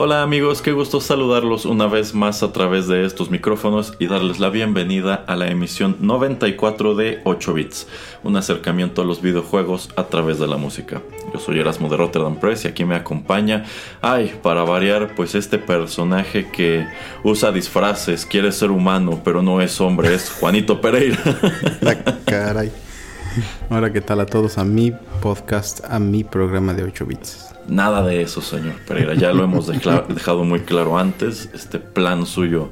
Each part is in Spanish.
Hola amigos, qué gusto saludarlos una vez más a través de estos micrófonos y darles la bienvenida a la emisión 94 de 8 bits, un acercamiento a los videojuegos a través de la música. Yo soy Erasmo de Rotterdam Press y aquí me acompaña, ay, para variar, pues este personaje que usa disfraces, quiere ser humano, pero no es hombre, es Juanito Pereira. La caray. Ahora, ¿qué tal a todos? A mi podcast, a mi programa de 8 bits. Nada de eso, señor Pereira. Ya lo hemos dejado muy claro antes. Este plan suyo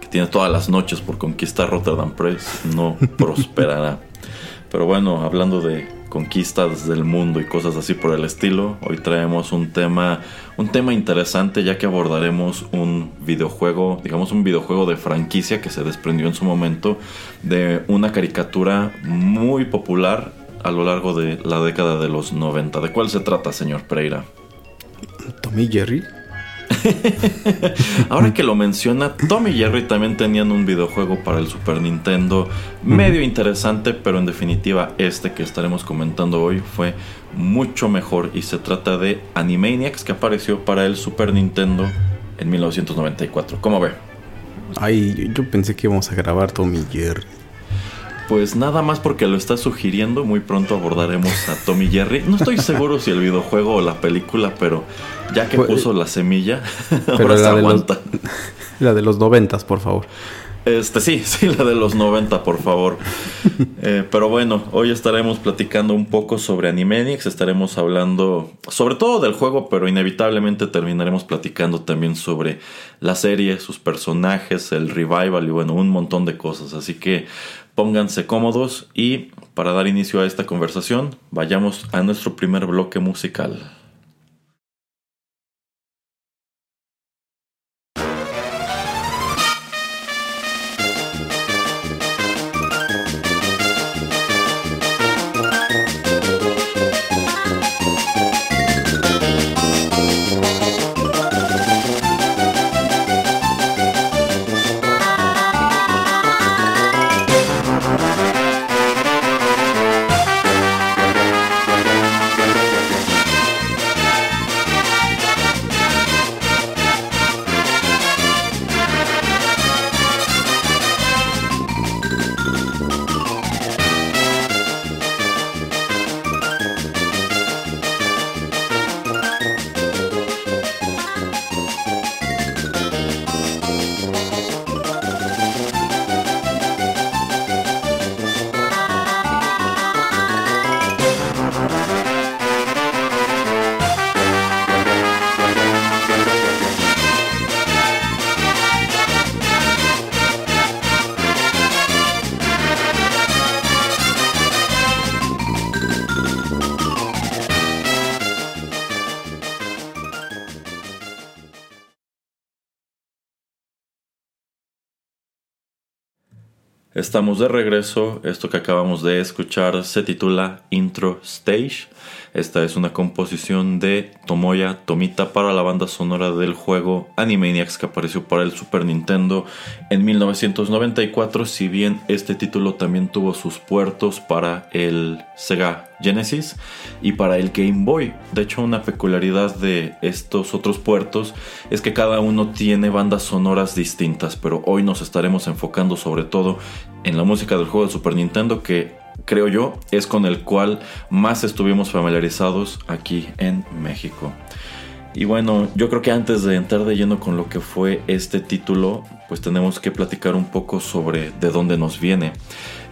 que tiene todas las noches por conquistar Rotterdam Press no prosperará. Pero bueno, hablando de conquistas del mundo y cosas así por el estilo, hoy traemos un tema, un tema interesante ya que abordaremos un videojuego, digamos un videojuego de franquicia que se desprendió en su momento de una caricatura muy popular a lo largo de la década de los 90. ¿De cuál se trata, señor Pereira? Tommy Jerry. Ahora que lo menciona, Tommy y Jerry también tenían un videojuego para el Super Nintendo medio interesante, pero en definitiva este que estaremos comentando hoy fue mucho mejor y se trata de Animaniacs que apareció para el Super Nintendo en 1994. ¿Cómo ve? Ay, yo pensé que íbamos a grabar Tommy Jerry. Pues nada más porque lo está sugiriendo, muy pronto abordaremos a Tommy Jerry. No estoy seguro si el videojuego o la película, pero ya que pues, puso la semilla, ahora se aguanta. la de los noventas, por favor. Este sí, sí, la de los 90, por favor. Eh, pero bueno, hoy estaremos platicando un poco sobre Animaniacs, estaremos hablando sobre todo del juego, pero inevitablemente terminaremos platicando también sobre la serie, sus personajes, el revival y bueno, un montón de cosas. Así que pónganse cómodos y para dar inicio a esta conversación, vayamos a nuestro primer bloque musical. Estamos de regreso. Esto que acabamos de escuchar se titula Intro Stage. Esta es una composición de Tomoya Tomita para la banda sonora del juego Animaniacs que apareció para el Super Nintendo en 1994. Si bien este título también tuvo sus puertos para el Sega Genesis y para el Game Boy. De hecho, una peculiaridad de estos otros puertos es que cada uno tiene bandas sonoras distintas, pero hoy nos estaremos enfocando sobre todo en la música del juego de Super Nintendo que creo yo, es con el cual más estuvimos familiarizados aquí en México. Y bueno, yo creo que antes de entrar de lleno con lo que fue este título, pues tenemos que platicar un poco sobre de dónde nos viene.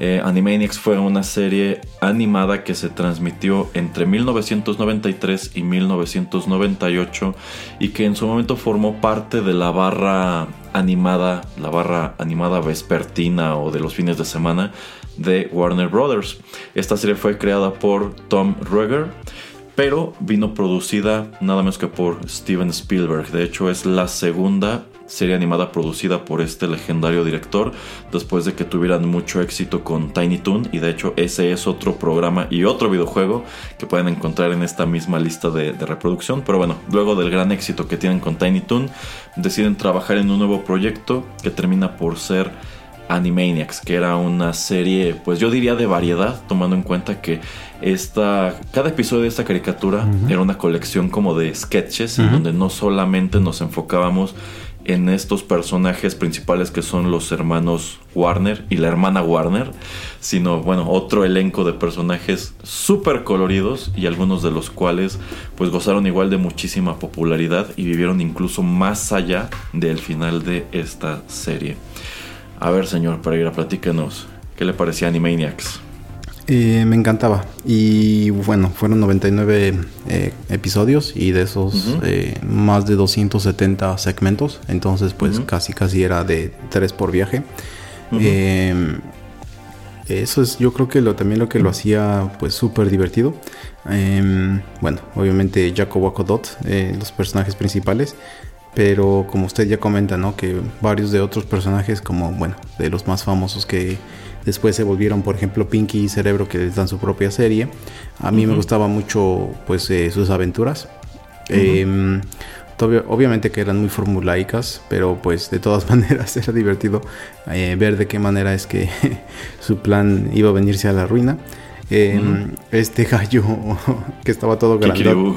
Eh, Animaniacs fue una serie animada que se transmitió entre 1993 y 1998 y que en su momento formó parte de la barra animada, la barra animada vespertina o de los fines de semana de Warner Brothers. Esta serie fue creada por Tom Ruegger pero vino producida nada más que por Steven Spielberg. De hecho, es la segunda serie animada producida por este legendario director después de que tuvieran mucho éxito con Tiny Toon y de hecho ese es otro programa y otro videojuego que pueden encontrar en esta misma lista de, reproducción pero bueno luego del gran éxito que tienen con Tiny Toon deciden trabajar en un nuevo proyecto que termina por ser Animaniacs, que era una serie, pues yo diría de variedad, tomando en cuenta que esta, cada episodio de esta caricatura era una colección como de sketches, en donde no solamente nos enfocábamos en estos personajes principales que son los hermanos Warner y la hermana Warner, sino bueno, otro elenco de personajes súper coloridos y algunos de los cuales pues gozaron igual de muchísima popularidad y vivieron incluso más allá del final de esta serie. A ver, señor Pereira, platíquenos, ¿qué le parecía Animaniacs? Eh, me encantaba. Y bueno, fueron 99 eh, episodios y de esos eh, más de 270 segmentos. Entonces, pues casi casi era de tres por viaje. Em, eso es, yo creo que lo, también lo que lo hacía pues súper divertido. Em, bueno, obviamente Jaco Waco Dot, los personajes principales. Pero como usted ya comenta, ¿no? Que varios de otros personajes, como, bueno, de los más famosos que Después se volvieron, por ejemplo, Pinky y Cerebro, que les dan su propia serie. A mí me gustaba mucho, pues, eh, sus aventuras. Em, obviamente que eran muy formulaicas, pero pues de todas maneras era divertido eh, ver de qué manera es que su plan iba a venirse a la ruina. Em, este gallo que estaba todo grande,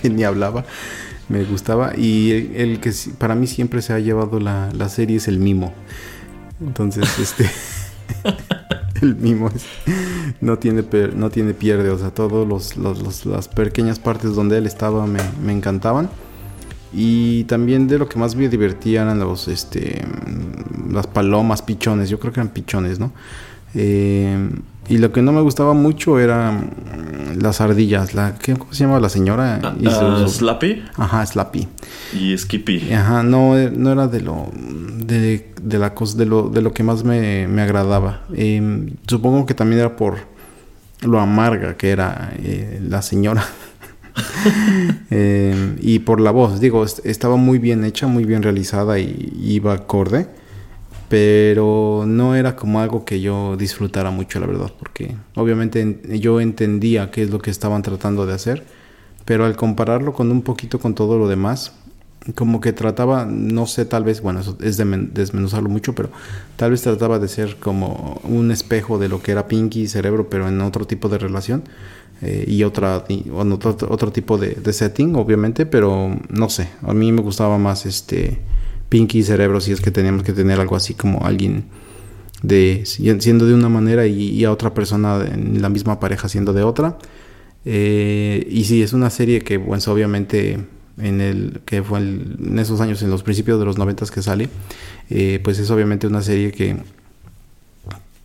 que ni hablaba, me gustaba. Y el, que para mí siempre se ha llevado la, la serie es el mimo. Entonces, este. el mimo no tiene no tiene pierde, o sea, todos los, las pequeñas partes donde él estaba me, encantaban. Y también de lo que más me divertía eran los este las palomas, pichones, yo creo que eran pichones, ¿no? Eh, y lo que no me gustaba mucho eran las ardillas. La, ¿Cómo se llama la señora? Uh, Slappy. Ajá, Slappy. Y Skippy. Ajá, no, no era de lo de, de la cosa, de lo, de lo que más me, me agradaba. Em, supongo que también era por lo amarga que era eh, la señora. Em, y por la voz, digo, estaba muy bien hecha, muy bien realizada y iba acorde pero no era como algo que yo disfrutara mucho, la verdad, porque obviamente yo entendía qué es lo que estaban tratando de hacer, pero al compararlo con un poquito con todo lo demás, como que trataba, no sé, tal vez, bueno, eso es de desmenuzarlo mucho, pero tal vez trataba de ser como un espejo de lo que era Pinky y Cerebro, pero en otro tipo de relación. Eh, y otra otro, otro tipo de, de setting obviamente pero no sé a mí me gustaba más este Pinky Cerebro si es que teníamos que tener algo así como alguien de siendo de una manera y, a otra persona en la misma pareja siendo de otra. Eh, y sí, es una serie que, pues obviamente en el que fue en esos años, en los principios de los noventas que sale, eh, pues es obviamente una serie que,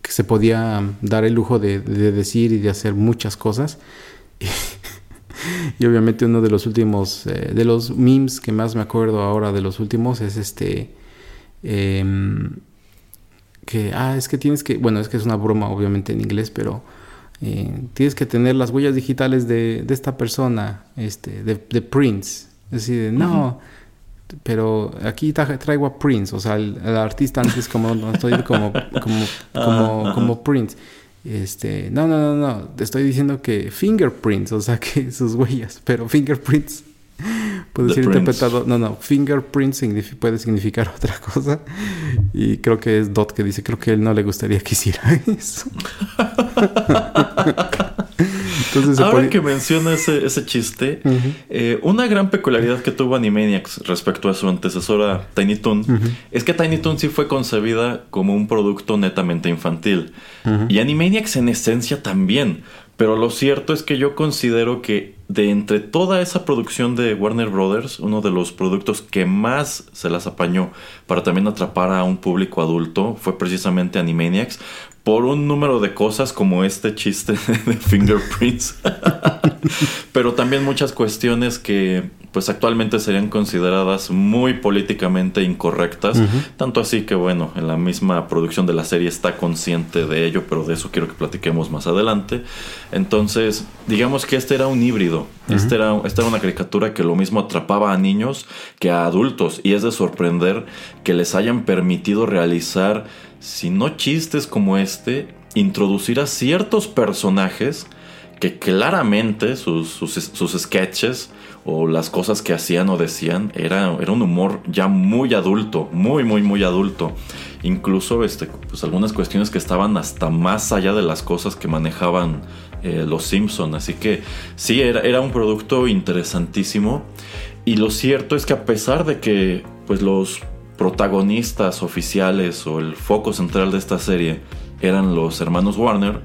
que se podía dar el lujo de decir y de hacer muchas cosas. y obviamente uno de los últimos, eh, de los memes que más me acuerdo ahora de los últimos es este... Em, que, ah, es que tienes que, bueno, es que es una broma obviamente en inglés, pero eh, tienes que tener las huellas digitales de, de esta persona, este, de, de, Prince. Es decir, no, pero aquí traigo a Prince, o sea, el, artista antes como, no estoy como, como, como, como Prince. Este, no, no, no, no, te estoy diciendo que fingerprints, o sea, que sus huellas, pero fingerprints puede ser interpretado, no, no, fingerprints puede significar otra cosa. Y creo que es Dot que dice, creo que él no le gustaría que hiciera eso. Ahora que menciona ese, ese chiste, eh, una gran peculiaridad que tuvo Animaniacs respecto a su antecesora Tiny Toon es que Tiny Toon sí fue concebida como un producto netamente infantil. Y Animaniacs en esencia también. Pero lo cierto es que yo considero que de entre toda esa producción de Warner Brothers, uno de los productos que más se las apañó para también atrapar a un público adulto fue precisamente Animaniacs, por un número de cosas como este chiste de Fingerprints, pero también muchas cuestiones que pues actualmente serían consideradas muy políticamente incorrectas, tanto así que bueno, en la misma producción de la serie está consciente de ello, pero de eso quiero que platiquemos más adelante. Entonces, digamos que este era un híbrido, este era, esta era una caricatura que lo mismo atrapaba a niños que a adultos, y es de sorprender que les hayan permitido realizar, si no chistes como este, introducir a ciertos personajes que claramente sus, sus, sus sketches o las cosas que hacían o decían era, era un humor ya muy adulto, muy, muy, muy adulto. Incluso este, pues algunas cuestiones que estaban hasta más allá de las cosas que manejaban eh, los Simpson. Así que sí, era, era un producto interesantísimo. Y lo cierto es que a pesar de que pues los protagonistas oficiales o el foco central de esta serie eran los hermanos Warner,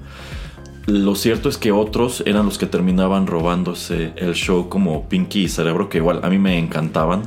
lo cierto es que otros eran los que terminaban robándose el show como Pinky y Cerebro, que igual a mí me encantaban.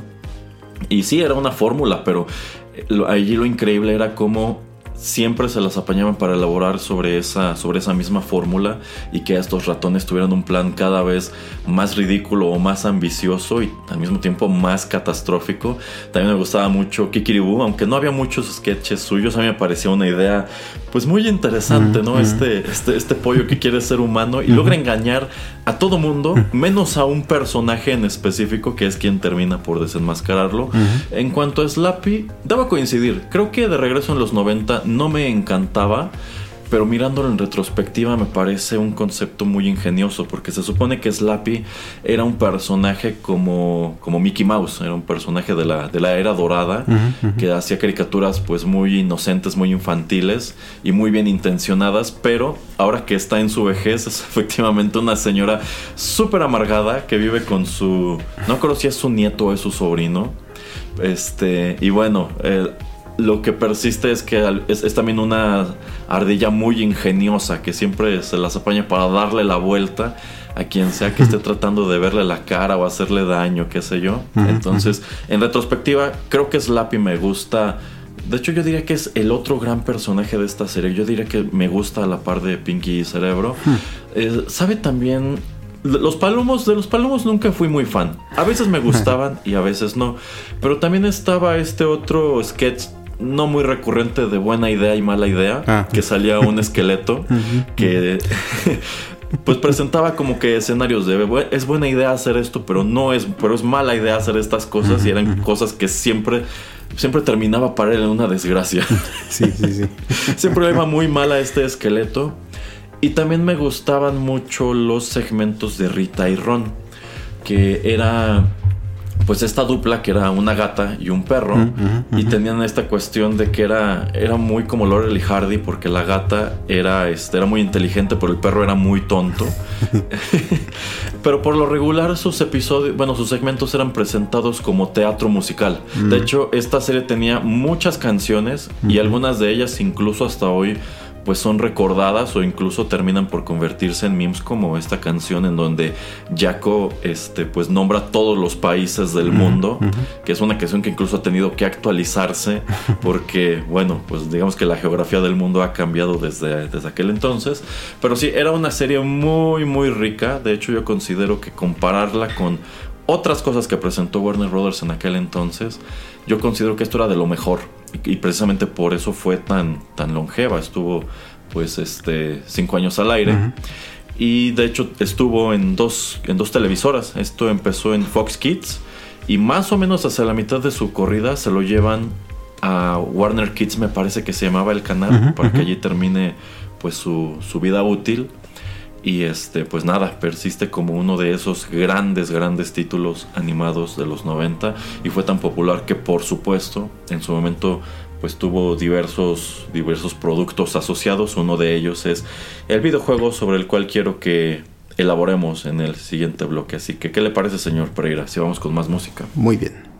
Y sí, era una fórmula, pero eh, allí lo increíble era cómo siempre se las apañaban para elaborar sobre esa, sobre esa misma fórmula y que estos ratones tuvieran un plan cada vez más ridículo o más ambicioso y al mismo tiempo más catastrófico. También me gustaba mucho Kikiribu, aunque no había muchos sketches suyos, a mí me parecía una idea pues muy interesante, ¿no? este, este, este pollo que quiere ser humano y logra engañar a todo mundo, menos a un personaje en específico que es quien termina por desenmascararlo. En cuanto a Slappy, debo coincidir, creo que de regreso en los 90 no me encantaba. Pero mirándolo en retrospectiva me parece un concepto muy ingenioso porque se supone que Slappy era un personaje como, como Mickey Mouse, era un personaje de la, de la era dorada que hacía caricaturas pues muy inocentes, muy infantiles y muy bien intencionadas, pero ahora que está en su vejez es efectivamente una señora súper amargada que vive con su... no creo si es su nieto o es su sobrino. Este, y bueno, eh, lo que persiste es que es, también una ardilla muy ingeniosa que siempre se las apaña para darle la vuelta a quien sea que esté tratando de verle la cara o hacerle daño, qué sé yo. Entonces, en retrospectiva, creo que Slappy me gusta. De hecho, yo diría que es el otro gran personaje de esta serie. Yo diría que me gusta a la par de Pinky y Cerebro. Eh, sabe también los palomos, de los palomos nunca fui muy fan. A veces me gustaban y a veces no. Pero también estaba este otro sketch no muy recurrente de buena idea y mala idea, ah. que salía un esqueleto que pues presentaba como que escenarios de es buena idea hacer esto, pero no es, pero es mala idea hacer estas cosas y eran cosas que siempre siempre terminaba para él en una desgracia. Sí, sí, sí. siempre iba muy mal a este esqueleto. Y también me gustaban mucho los segmentos de Rita y Ron, que era pues esta dupla que era una gata y un perro y tenían esta cuestión de que era era muy como Laurel y Hardy porque la gata era este era muy inteligente pero el perro era muy tonto. Pero por lo regular sus episodios bueno sus segmentos eran presentados como teatro musical. De hecho esta serie tenía muchas canciones y algunas de ellas incluso hasta hoy pues son recordadas o incluso terminan por convertirse en memes como esta canción en donde Jaco este pues nombra todos los países del mundo, que es una canción que incluso ha tenido que actualizarse porque bueno, pues digamos que la geografía del mundo ha cambiado desde, desde aquel entonces, pero sí era una serie muy muy rica, de hecho yo considero que compararla con otras cosas que presentó Warner Brothers en aquel entonces, yo considero que esto era de lo mejor y, precisamente por eso fue tan, tan longeva. Estuvo pues este cinco años al aire. Y de hecho estuvo en dos, en dos televisoras. Esto empezó en Fox Kids. Y más o menos hacia la mitad de su corrida se lo llevan a Warner Kids, me parece que se llamaba el canal, para que allí termine pues su, su vida útil. Y este, pues nada, persiste como uno de esos grandes, grandes títulos animados de los 90 y fue tan popular que por supuesto en su momento pues tuvo diversos, diversos productos asociados. Uno de ellos es el videojuego sobre el cual quiero que elaboremos en el siguiente bloque. Así que, ¿qué le parece, señor Pereira? Si vamos con más música. Muy bien.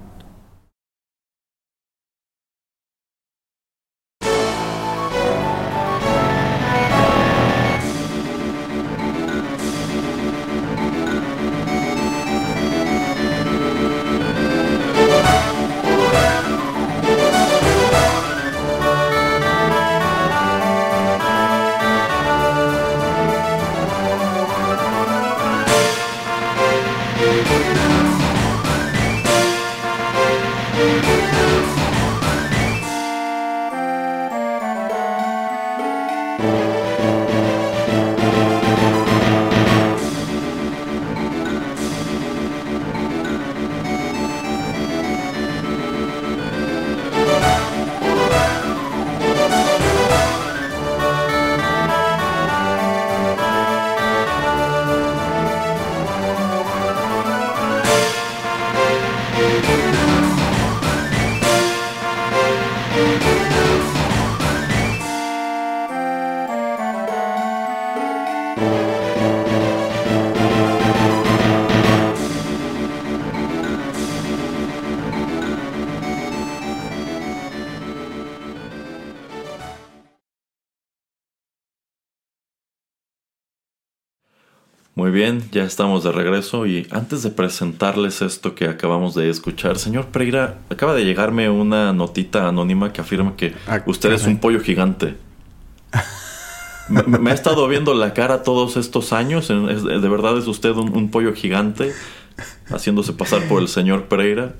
Ya estamos de regreso y antes de presentarles esto que acabamos de escuchar, señor Pereira, acaba de llegarme una notita anónima que afirma que Ah, usted es un pollo gigante. me, me ha estado viendo la cara todos estos años, ¿de verdad es usted un, un pollo gigante haciéndose pasar por el señor Pereira?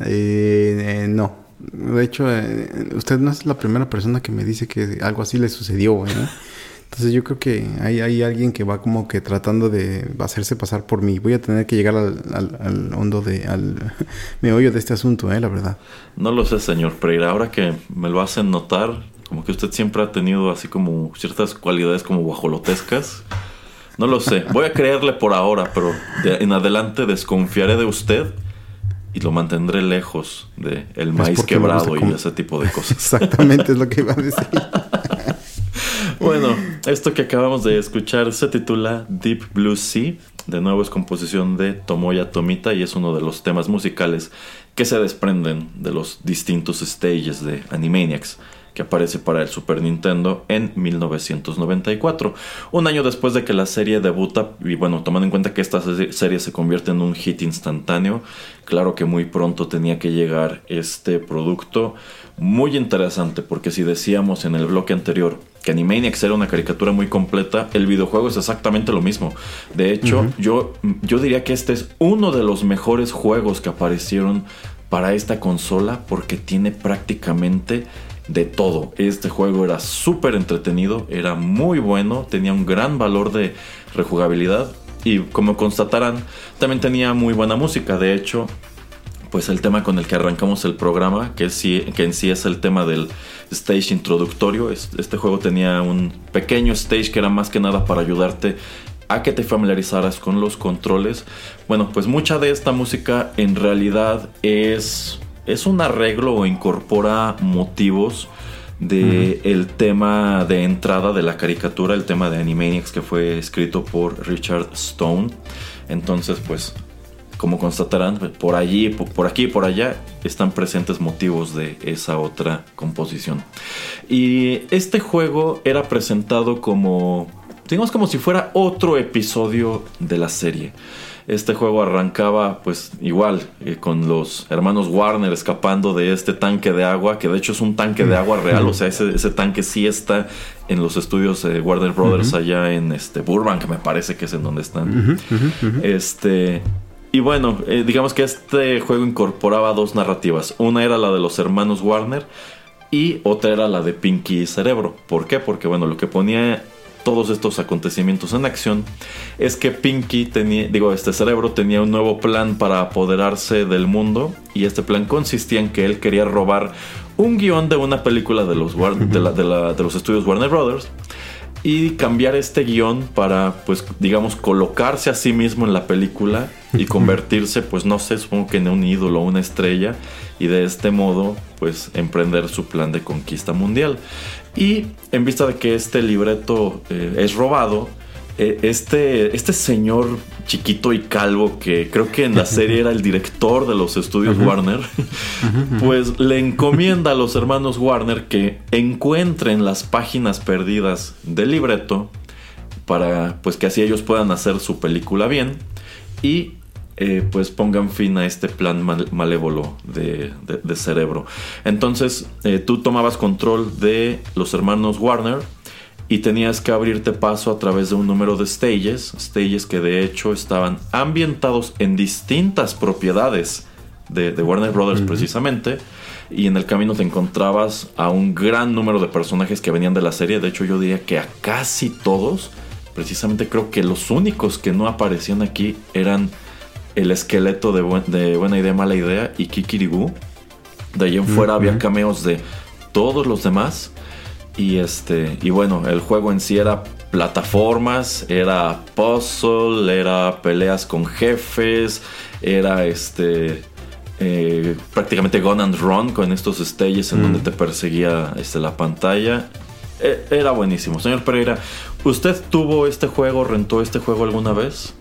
Eh, eh, no. De hecho, eh, usted no es la primera persona que me dice que algo así le sucedió, ¿eh? Entonces yo creo que hay, hay alguien que va como que tratando de hacerse pasar por mí. Voy a tener que llegar al, al- al hondo de... al meollo de este asunto, ¿eh? La verdad. No lo sé, señor Pereira. Ahora que me lo hacen notar, como que usted siempre ha tenido así como ciertas cualidades como guajolotescas. No lo sé. Voy a creerle por ahora, pero de en adelante desconfiaré de usted y lo mantendré lejos de el maíz quebrado y ese tipo de cosas. Exactamente es lo que iba a decir. Esto que acabamos de escuchar se titula Deep Blue Sea. De nuevo es composición de Tomoya Tomita y es uno de los temas musicales que se desprenden de los distintos stages de Animaniacs que aparece para el Super Nintendo en 1994. Un año después de que la serie debuta, y bueno, tomando en cuenta que esta se- serie se convierte en un hit instantáneo, claro que muy pronto tenía que llegar este producto muy interesante, porque si decíamos en el bloque anterior que Animaniacs era una caricatura muy completa, el videojuego es exactamente lo mismo. De hecho, yo, yo diría que este es uno de los mejores juegos que aparecieron para esta consola porque tiene prácticamente de todo. Este juego era súper entretenido, era muy bueno, tenía un gran valor de rejugabilidad y como constatarán, también tenía muy buena música. De hecho, pues el tema con el que arrancamos el programa, que, que en sí es el tema del stage introductorio. Es- Este juego tenía un pequeño stage que era más que nada para ayudarte a que te familiarizaras con los controles. Bueno, pues mucha de esta música en realidad es, es un arreglo o incorpora motivos de el tema de entrada de la caricatura, el tema de Animaniacs que fue escrito por Richard Stone. Entonces, pues como constatarán, por allí, po- por aquí y por allá están presentes motivos de esa otra composición. Y este juego era presentado como, digamos como si fuera otro episodio de la serie. Este juego arrancaba pues igual eh, con los hermanos Warner escapando de este tanque de agua, que de hecho es un tanque de agua real, o sea, ese, ese tanque sí está en los estudios de Warner Brothers allá en este Burbank, me parece que es en donde están. Este. Y bueno, eh, digamos que este juego incorporaba dos narrativas. Una era la de los hermanos Warner y otra era la de Pinky y Cerebro. ¿Por qué? Porque bueno, lo que ponía todos estos acontecimientos en acción es que Pinky tenía, digo, este cerebro tenía un nuevo plan para apoderarse del mundo y este plan consistía en que él quería robar un guion de una película de los, de la- de la- de los estudios Warner Brothers y cambiar este guion para, pues, digamos, colocarse a sí mismo en la película y convertirse, pues, no sé, supongo que en un ídolo, una estrella, y de este modo, pues, emprender su plan de conquista mundial. Y en vista de que este libreto eh, es robado, eh, este, este señor chiquito y calvo, que creo que en la serie era el director de los estudios Warner, pues le encomienda a los hermanos Warner que encuentren las páginas perdidas del libreto para pues que así ellos puedan hacer su película bien. Y eh, pues pongan fin a este plan mal- malévolo de, de- de cerebro. Entonces eh, tú tomabas control de los hermanos Warner y tenías que abrirte paso a través de un número de stages, stages que de hecho estaban ambientados en distintas propiedades de, de Warner Brothers precisamente. Y en el camino te encontrabas a un gran número de personajes que venían de la serie. De hecho, yo diría que a casi todos. Precisamente creo que los únicos que no aparecían aquí eran el esqueleto de, buen- de Buena Idea, Mala Idea y Kikiribu. De ahí en fuera había cameos de todos los demás. Y este. Y bueno, el juego en sí era plataformas, era puzzle, era peleas con jefes, era este. eh, prácticamente Gun and Run con estos stages en donde te perseguía este, la pantalla. E- Era buenísimo. Señor Pereira, ¿usted tuvo este juego, rentó este juego alguna vez?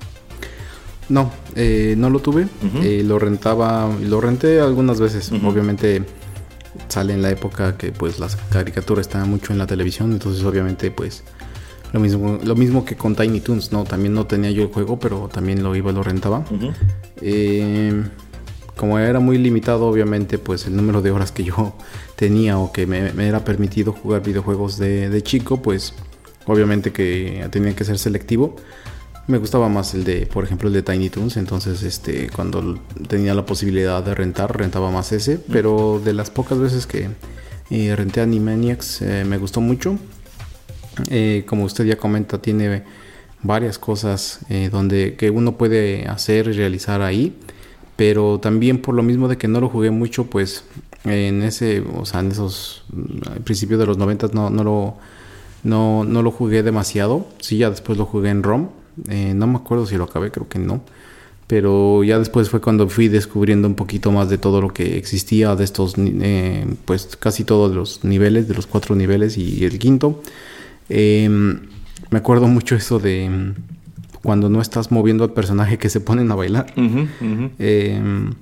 No, eh, no lo tuve. Eh, lo rentaba, lo renté algunas veces. Obviamente sale en la época que pues las caricaturas estaban mucho en la televisión, entonces obviamente pues Lo mismo, lo mismo que con Tiny Toons, ¿no? También no tenía yo el juego, pero también lo iba y lo rentaba. Eh, como era muy limitado, obviamente, pues el número de horas que yo tenía o que me, era permitido jugar videojuegos de, chico, pues obviamente que tenía que ser selectivo. Me gustaba más el de, por ejemplo, el de Tiny Toons. Entonces, este, cuando tenía la posibilidad de rentar, rentaba más ese. Pero de las pocas veces que eh, renté Animaniacs, eh, me gustó mucho. Eh, como usted ya comenta, tiene varias cosas donde que uno puede hacer y realizar ahí pero también por lo mismo de que no lo jugué mucho, pues en ese, o sea, en esos mm, principios de los 90 no, no lo no, no lo jugué demasiado. Sí, ya después lo jugué en ROM. Eh, no me acuerdo si lo acabé, creo que no. Pero ya después fue cuando fui descubriendo un poquito más de todo lo que existía, de estos, eh, pues casi todos los niveles, de los cuatro niveles y el quinto. Em, me acuerdo mucho eso de cuando no estás moviendo al personaje que se ponen a bailar. Em,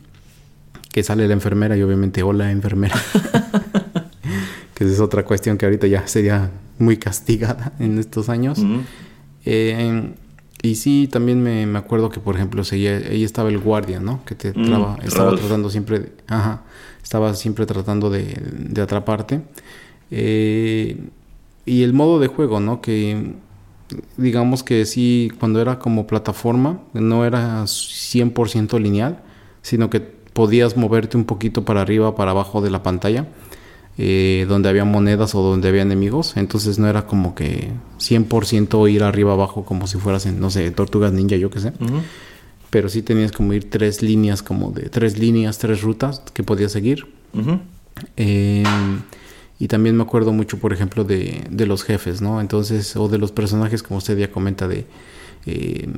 que sale la enfermera y obviamente hola enfermera. que es otra cuestión que ahorita ya sería muy castigada en estos años. Y sí, también me, acuerdo que, por ejemplo, seguía, ahí estaba el guardia, ¿no? Que te mm, estaba tratando siempre, de, ajá, estaba siempre tratando de, de atraparte. Eh, y el modo de juego, ¿no? Que digamos que sí, cuando era como plataforma, no era 100% lineal, sino que podías moverte un poquito para arriba, para abajo de la pantalla, eh, donde había monedas o donde había enemigos. Entonces no era como que 100% ir arriba abajo como si fueras en, no sé, tortugas ninja, yo qué sé. Pero sí tenías como ir tres líneas, como de tres líneas, tres rutas que podías seguir. Y también me acuerdo mucho, por ejemplo, de, de los jefes, ¿no? Entonces, o de los personajes, como usted ya comenta, de eh,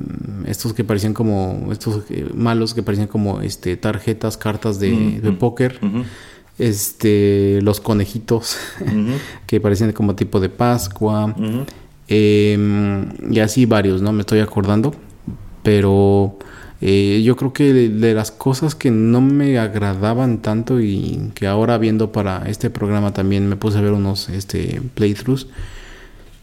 estos que parecían como, estos eh, malos que parecían como este, tarjetas, cartas de, de póker. Este, los conejitos, que parecían como tipo de Pascua. Em, y así varios, ¿no? Me estoy acordando. Pero eh, yo creo que de, las cosas que no me agradaban tanto y que ahora viendo para este programa también me puse a ver unos este, playthroughs,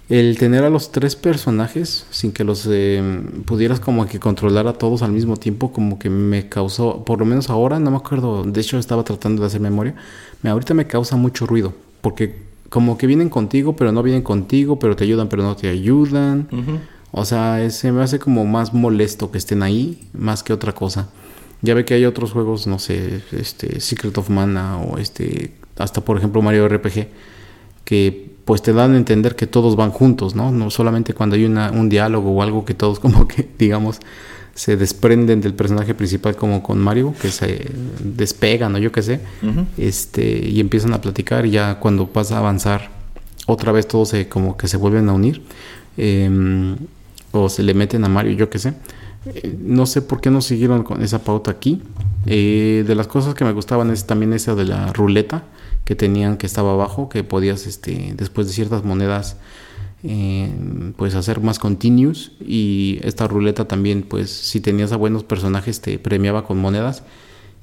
el tener a los tres personajes sin que los eh, pudieras como que controlar a todos al mismo tiempo como que me causó, por lo menos ahora, no me acuerdo, de hecho estaba tratando de hacer memoria, me, ahorita me causa mucho ruido porque como que vienen contigo pero no vienen contigo, pero te ayudan pero no te ayudan. O sea, se me hace como más molesto que estén ahí, más que otra cosa. Ya ve que hay otros juegos, no sé, este Secret of Mana o este hasta por ejemplo Mario RPG que pues te dan a entender que todos van juntos, ¿no? No solamente cuando hay una, un diálogo o algo que todos como que digamos se desprenden del personaje principal como con Mario, que se despegan o yo qué sé, este y empiezan a platicar y ya cuando pasa a avanzar otra vez todos se como que se vuelven a unir. Eh, o se le meten a Mario, yo qué sé. Eh, no sé por qué no siguieron con esa pauta aquí. Eh, de las cosas que me gustaban es también esa de la ruleta que tenían que estaba abajo, que podías este, después de ciertas monedas eh, pues hacer más continuous y esta ruleta también pues si tenías a buenos personajes te premiaba con monedas.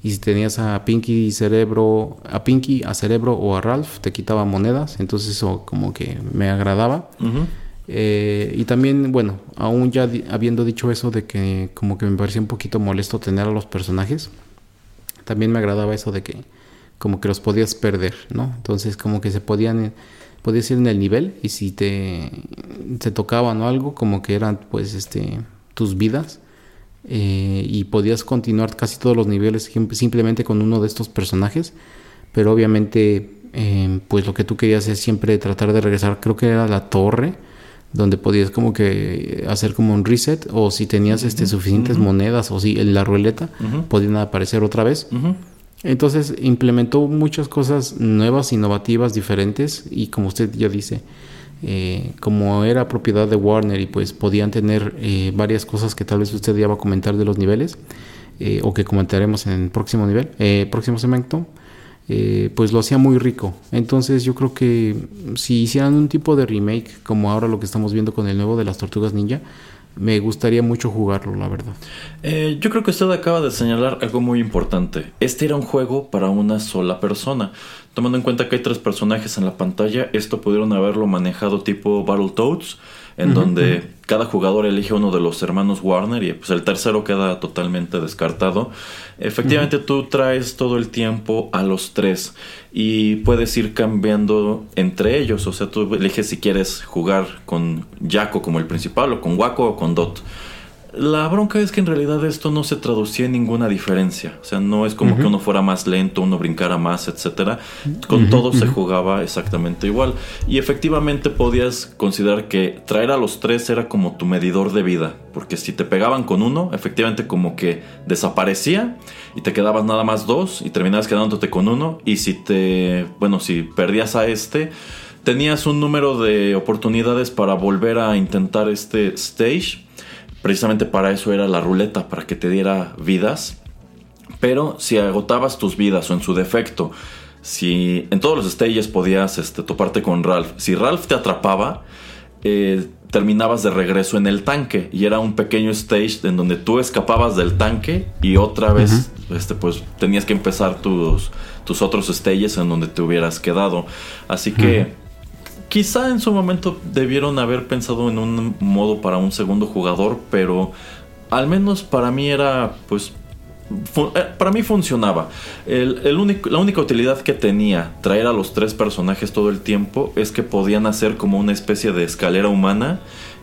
Y si tenías a Pinky Cerebro, a Pinky, a Cerebro o a Ralph te quitaba monedas, entonces eso como que me agradaba. Eh, y también, bueno, aún ya habiendo dicho eso de que como que me parecía un poquito molesto tener a los personajes, también me agradaba eso de que como que los podías perder, ¿no? Entonces como que se podían, podías ir en el nivel y si te, te tocaban o algo, como que eran pues este tus vidas eh, y podías continuar casi todos los niveles simplemente con uno de estos personajes, pero obviamente eh, pues lo que tú querías es siempre tratar de regresar, creo que era la torre donde podías como que hacer como un reset o si tenías este suficientes monedas o si en la ruleta podían aparecer otra vez. Entonces implementó muchas cosas nuevas, innovativas, diferentes y como usted ya dice, eh, como era propiedad de Warner y pues podían tener eh, varias cosas que tal vez usted ya va a comentar de los niveles eh, o que comentaremos en el próximo nivel, próximo segmento. Eh, pues lo hacía muy rico. Entonces yo creo que si hicieran un tipo de remake como ahora lo que estamos viendo con el nuevo de las Tortugas Ninja, me gustaría mucho jugarlo, la verdad. Eh, yo creo que usted acaba de señalar algo muy importante. Este era un juego para una sola persona. Tomando en cuenta que hay tres personajes en la pantalla, esto pudieron haberlo manejado tipo Battletoads en donde cada jugador elige uno de los hermanos Warner y pues el tercero queda totalmente descartado. Efectivamente tú traes todo el tiempo a los tres y puedes ir cambiando entre ellos, o sea, tú eliges si quieres jugar con Jaco como el principal o con Waco o con Dot. La bronca es que en realidad esto no se traducía en ninguna diferencia. O sea, no es como que uno fuera más lento, uno brincara más, etcétera. Con todo se jugaba exactamente igual. Y efectivamente podías considerar que traer a los tres era como tu medidor de vida. Porque si te pegaban con uno, efectivamente como que desaparecía y te quedabas nada más dos y terminabas quedándote con uno. Y si te, bueno, si perdías a este, tenías un número de oportunidades para volver a intentar este stage Precisamente para eso era la ruleta, para que te diera vidas. Pero si agotabas tus vidas o en su defecto, si en todos los stages podías este, toparte con Ralph, si Ralph te atrapaba, eh, terminabas de regreso en el tanque y era un pequeño stage en donde tú escapabas del tanque y otra vez este, pues tenías que empezar tus, tus otros stages en donde te hubieras quedado. Así que quizá en su momento debieron haber pensado en un modo para un segundo jugador, pero al menos para mí era, pues, eh, para mí funcionaba. El, único, la única utilidad que tenía traer a los tres personajes todo el tiempo es que podían hacer como una especie de escalera humana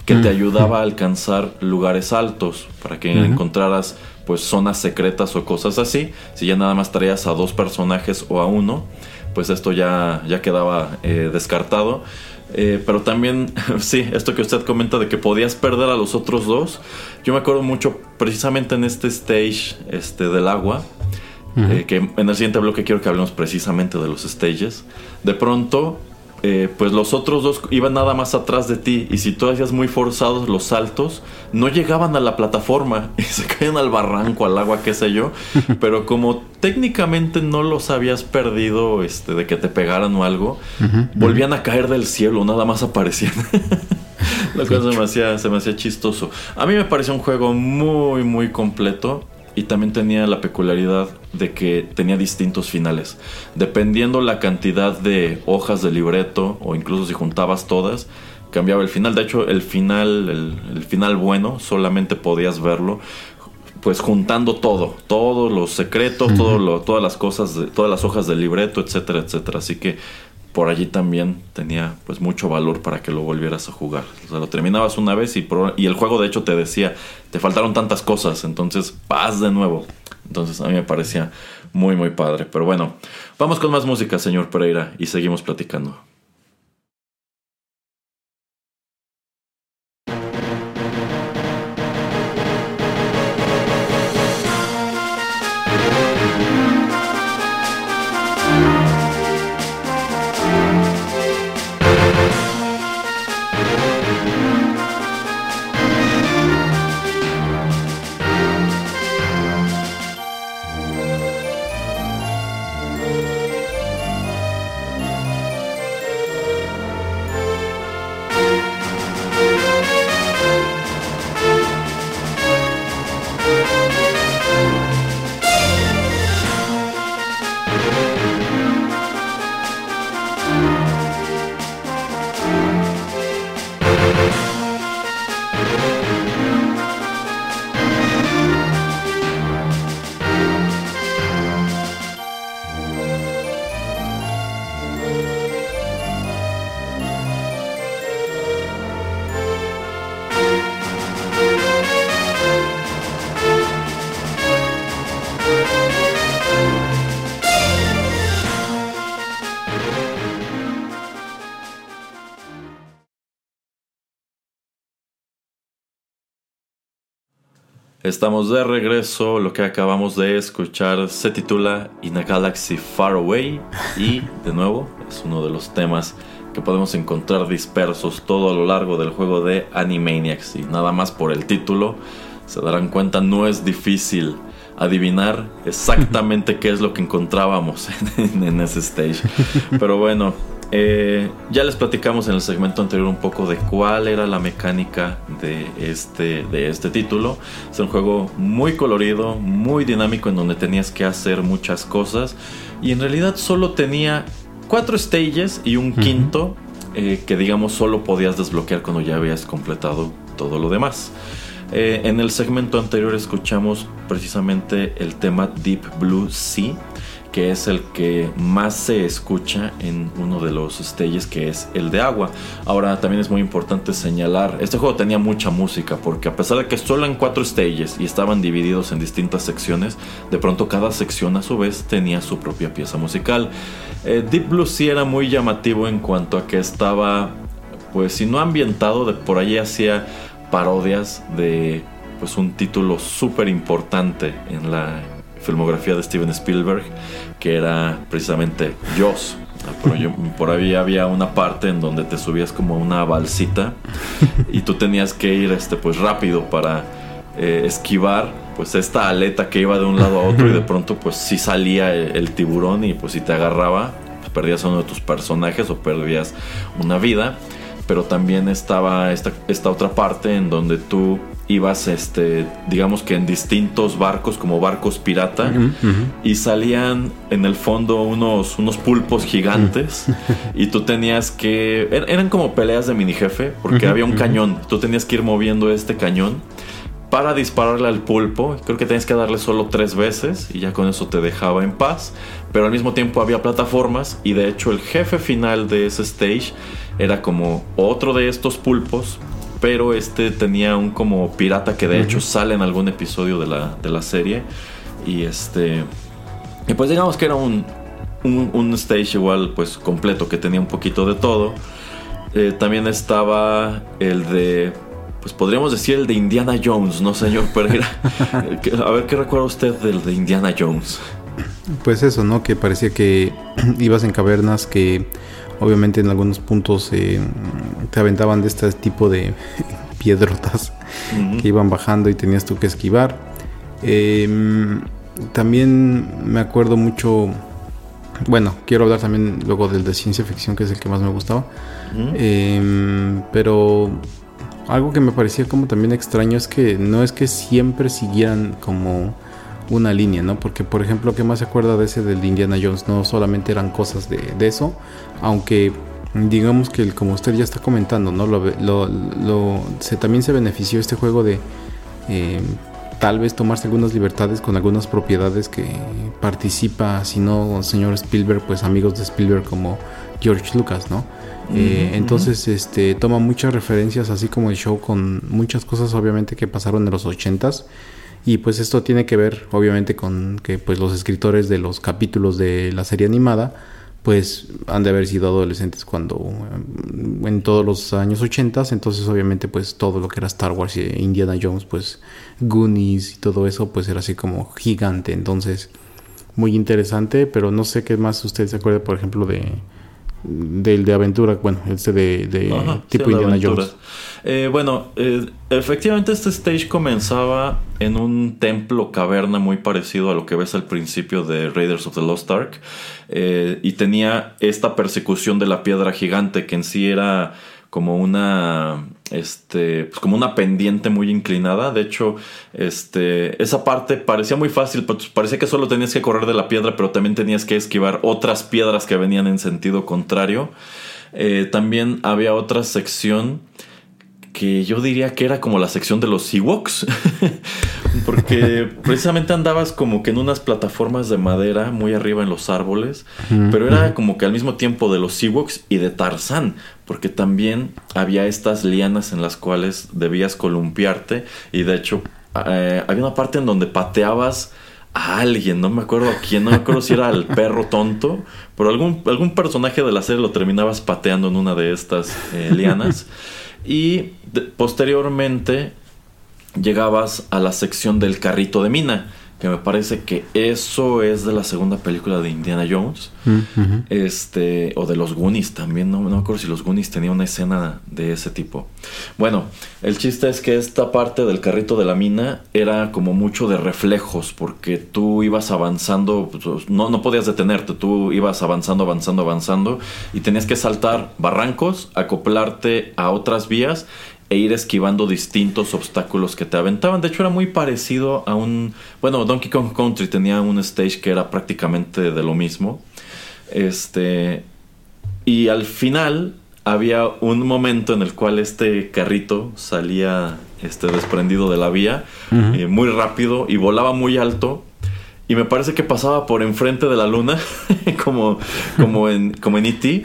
que te mm. ayudaba a alcanzar lugares altos para que encontraras pues zonas secretas o cosas así. Si ya nada más traías a dos personajes o a uno, pues esto ya, ya quedaba eh, descartado. Eh, pero también, sí, esto que usted comenta de que podías perder a los otros dos. Yo me acuerdo mucho precisamente en este stage este, del agua. Eh, que en el siguiente bloque quiero que hablemos precisamente de los stages. De pronto eh, pues los otros dos iban nada más atrás de ti y si tú hacías muy forzados los saltos, no llegaban a la plataforma y se caían al barranco, al agua, qué sé yo. Pero como técnicamente no los habías perdido este, de que te pegaran o algo, volvían a caer del cielo, nada más aparecían. La cosa se me, hacía, se me hacía chistoso. A mí me pareció un juego muy, muy completo y también tenía la peculiaridad de que tenía distintos finales. Dependiendo la cantidad de hojas de libreto o incluso si juntabas todas, cambiaba el final. De hecho, el final, el, final bueno, solamente podías verlo pues juntando todo, todos los secretos, todas las cosas, de, todas las hojas del libreto, etcétera, etcétera. Así que por allí también tenía pues mucho valor para que lo volvieras a jugar. O sea, lo terminabas una vez y, y el juego de hecho te decía, te faltaron tantas cosas, entonces vas de nuevo. Entonces a mí me parecía muy muy padre. Pero bueno, vamos con más música, señor Pereira, y seguimos platicando. Estamos de regreso, lo que acabamos de escuchar se titula In a Galaxy Far Away y de nuevo es uno de los temas que podemos encontrar dispersos todo a lo largo del juego de Animaniacs y nada más por el título se darán cuenta no es difícil adivinar exactamente qué es lo que encontrábamos en ese stage. Pero bueno, eh, ya les platicamos en el segmento anterior un poco de cuál era la mecánica de este, de este título. Es un juego muy colorido, muy dinámico en donde tenías que hacer muchas cosas y en realidad solo tenía cuatro stages y un quinto eh, que digamos solo podías desbloquear cuando ya habías completado todo lo demás. Eh, en el segmento anterior escuchamos precisamente el tema Deep Blue Sea que es el que más se escucha en uno de los stages que es el de agua. Ahora también es muy importante señalar, este juego tenía mucha música porque a pesar de que solo en cuatro stages y estaban divididos en distintas secciones, de pronto cada sección a su vez tenía su propia pieza musical. Eh, Deep Blue sí era muy llamativo en cuanto a que estaba, pues si no ambientado, de por ahí hacía parodias de pues un título súper importante en la filmografía de Steven Spielberg, que era precisamente Jaws. por ahí había una parte en donde te subías como una balsita y tú tenías que ir este, pues rápido para eh, esquivar pues esta aleta que iba de un lado a otro y de pronto pues si salía el, tiburón y pues si te agarraba perdías uno de tus personajes o perdías una vida pero también estaba esta, esta otra parte en donde tú ibas, este, digamos que en distintos barcos, como barcos pirata, y salían en el fondo unos, unos pulpos gigantes, y tú tenías que. Er, eran como peleas de mini jefe, porque había un cañón, tú tenías que ir moviendo este cañón para dispararle al pulpo. Creo que tenías que darle solo tres veces, y ya con eso te dejaba en paz, pero al mismo tiempo había plataformas, y de hecho el jefe final de ese stage era como otro de estos pulpos pero este tenía un como pirata que de hecho sale en algún episodio de la, de la serie. Y este. Y pues digamos que era un, un, stage igual, pues completo, que tenía un poquito de todo. Eh, también estaba el de. Pues podríamos decir el de Indiana Jones, ¿no, señor Pereira? A ver, ¿qué recuerda usted del de Indiana Jones? Pues eso, ¿no? Que parecía que ibas en cavernas que obviamente en algunos puntos eh, te aventaban de este tipo de piedrotas que iban bajando y tenías tú que esquivar. Em, también me acuerdo mucho, bueno, quiero hablar también luego del de ciencia ficción, que es el que más me gustaba. Em, pero algo que me parecía como también extraño es que no es que siempre siguieran como una línea, ¿no? Porque, por ejemplo, ¿qué más se acuerda de ese del de Indiana Jones? No solamente eran cosas de, eso, aunque digamos que como usted ya está comentando, ¿no? Lo, se, también se benefició este juego de eh, tal vez tomarse algunas libertades con algunas propiedades que participa, si no, señor Spielberg, pues amigos de Spielberg como George Lucas, ¿no? Eh, entonces, este, toma muchas referencias, así como el show, con muchas cosas obviamente que pasaron en los ochentas y pues esto tiene que ver obviamente con que pues los escritores de los capítulos de la serie animada pues han de haber sido adolescentes cuando mm, en todos los años 80 entonces obviamente pues todo lo que era Star Wars y Indiana Jones pues Goonies y todo eso pues era así como gigante. Entonces muy interesante pero no sé qué más usted se acuerda por ejemplo de del de aventura, bueno, este de, tipo Indiana Jones. Eh, bueno, eh, efectivamente este stage comenzaba en un templo caverna muy parecido a lo que ves al principio de Raiders of the Lost Ark eh, y tenía esta persecución de la piedra gigante que en sí era como una este pues como una pendiente muy inclinada. De hecho este esa parte parecía muy fácil pues parecía que solo tenías que correr de la piedra pero también tenías que esquivar otras piedras que venían en sentido contrario. Eh, también había otra sección que yo diría que era como la sección de los Ewoks, porque precisamente andabas como que en unas plataformas de madera muy arriba en los árboles, pero era como que al mismo tiempo de los Ewoks y de Tarzán, porque también había estas lianas en las cuales debías columpiarte y de hecho eh, había una parte en donde pateabas a alguien, no me acuerdo a quién, no me acuerdo si era el perro tonto, pero algún, algún personaje de la serie lo terminabas pateando en una de estas eh, lianas. Y posteriormente llegabas a la sección del carrito de mina que me parece que eso es de la segunda película de Indiana Jones. Este, o de los Goonies también, no, no, me acuerdo si los Goonies tenían una escena de ese tipo. Bueno, el chiste es que esta parte del carrito de la mina era como mucho de reflejos, porque tú ibas avanzando, pues, no, no podías detenerte, tú ibas avanzando, avanzando, avanzando, y tenías que saltar barrancos, acoplarte a otras vías e ir esquivando distintos obstáculos que te aventaban. De hecho, era muy parecido a un. Bueno, Donkey Kong Country tenía un stage que era prácticamente de lo mismo. Este. Y al final había un momento en el cual este carrito salía este, desprendido de la vía eh, muy rápido y volaba muy alto. Y me parece que pasaba por enfrente de la luna, como, como en, como en E.T.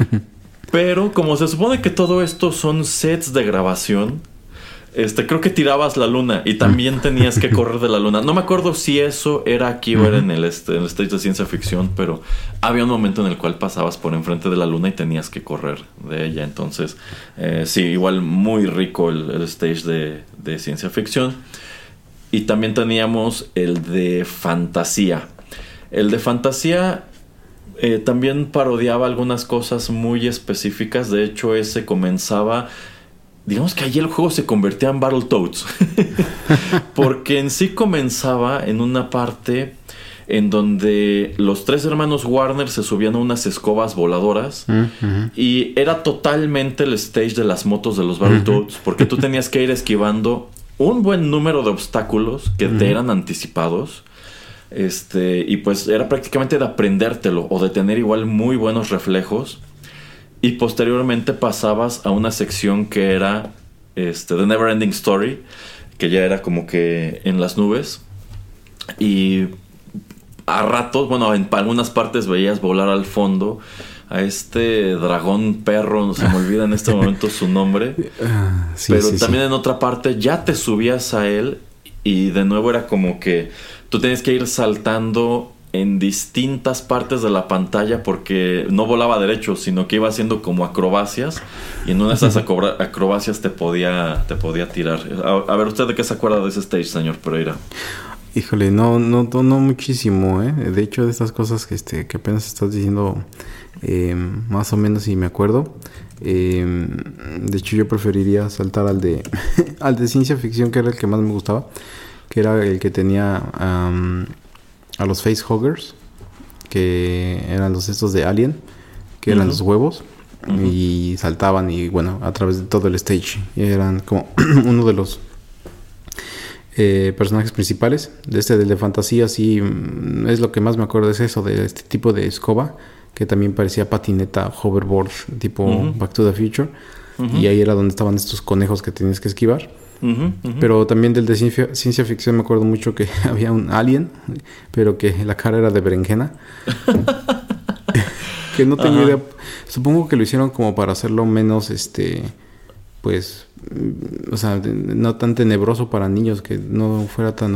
Pero como se supone que todo esto son sets de grabación, este, creo que tirabas la luna y también tenías que correr de la luna. No me acuerdo si eso era aquí o era en el, este, en el stage de ciencia ficción, pero había un momento en el cual pasabas por enfrente de la luna y tenías que correr de ella. Entonces, eh, sí, igual muy rico el, stage de, de, ciencia ficción. Y también teníamos el de fantasía. El de fantasía eh, también parodiaba algunas cosas muy específicas. De hecho, ese comenzaba. Digamos que allí el juego se convertía en Battletoads. Porque en sí comenzaba en una parte en donde los tres hermanos Warner se subían a unas escobas voladoras y era totalmente el stage de las motos de los Battletoads porque tú tenías que ir esquivando un buen número de obstáculos que te eran anticipados este, y pues era prácticamente de aprendértelo o de tener igual muy buenos reflejos. Y posteriormente pasabas a una sección que era este, The Never Ending Story, que ya era como que en las nubes. Y a ratos, bueno, en algunas partes veías volar al fondo a este dragón perro, no se me olvida en este momento su nombre. Ah, pero también en otra parte ya te subías a él y de nuevo era como que tú tienes que ir saltando en distintas partes de la pantalla porque no volaba derecho, sino que iba haciendo como acrobacias y en una de esas acrobacias te podía, te podía tirar. A, ver, ¿usted de qué se acuerda de ese stage, señor Pereira? Híjole, no, no, no muchísimo, ¿eh? De hecho, de estas cosas que, este, que apenas estás diciendo, eh, más o menos si me acuerdo. Eh, de hecho, yo preferiría saltar al de, al de ciencia ficción, que era el que más me gustaba que era el que tenía a los facehuggers, que eran los estos de Alien, que eran los huevos, y saltaban y bueno, a través de todo el stage. Eran como uno de los eh, personajes principales. De este del de fantasía, sí, mm, es lo que más me acuerdo, es eso, de este tipo de escoba, que también parecía patineta, hoverboard, tipo Back to the Future. Y ahí era donde estaban estos conejos que tenías que esquivar. Pero también del de ciencia, ficción me acuerdo mucho que había un alien, pero que la cara era de berenjena. que no tengo idea. Supongo que lo hicieron como para hacerlo menos, este, pues, o sea, no tan tenebroso para niños, que no fuera tan,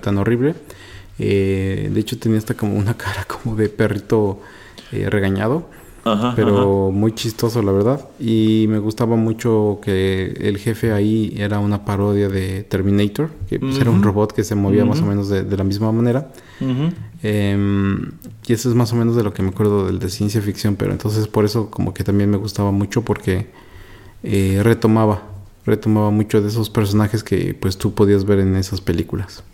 tan horrible. Eh, de hecho tenía hasta como una cara como de perrito eh, regañado pero muy chistoso, la verdad. Y me gustaba mucho que el jefe ahí era una parodia de Terminator, que pues, era un robot que se movía más o menos de, la misma manera. Em, y eso es más o menos de lo que me acuerdo del de ciencia ficción, pero entonces por eso como que también me gustaba mucho porque eh, retomaba, retomaba mucho de esos personajes que pues tú podías ver en esas películas.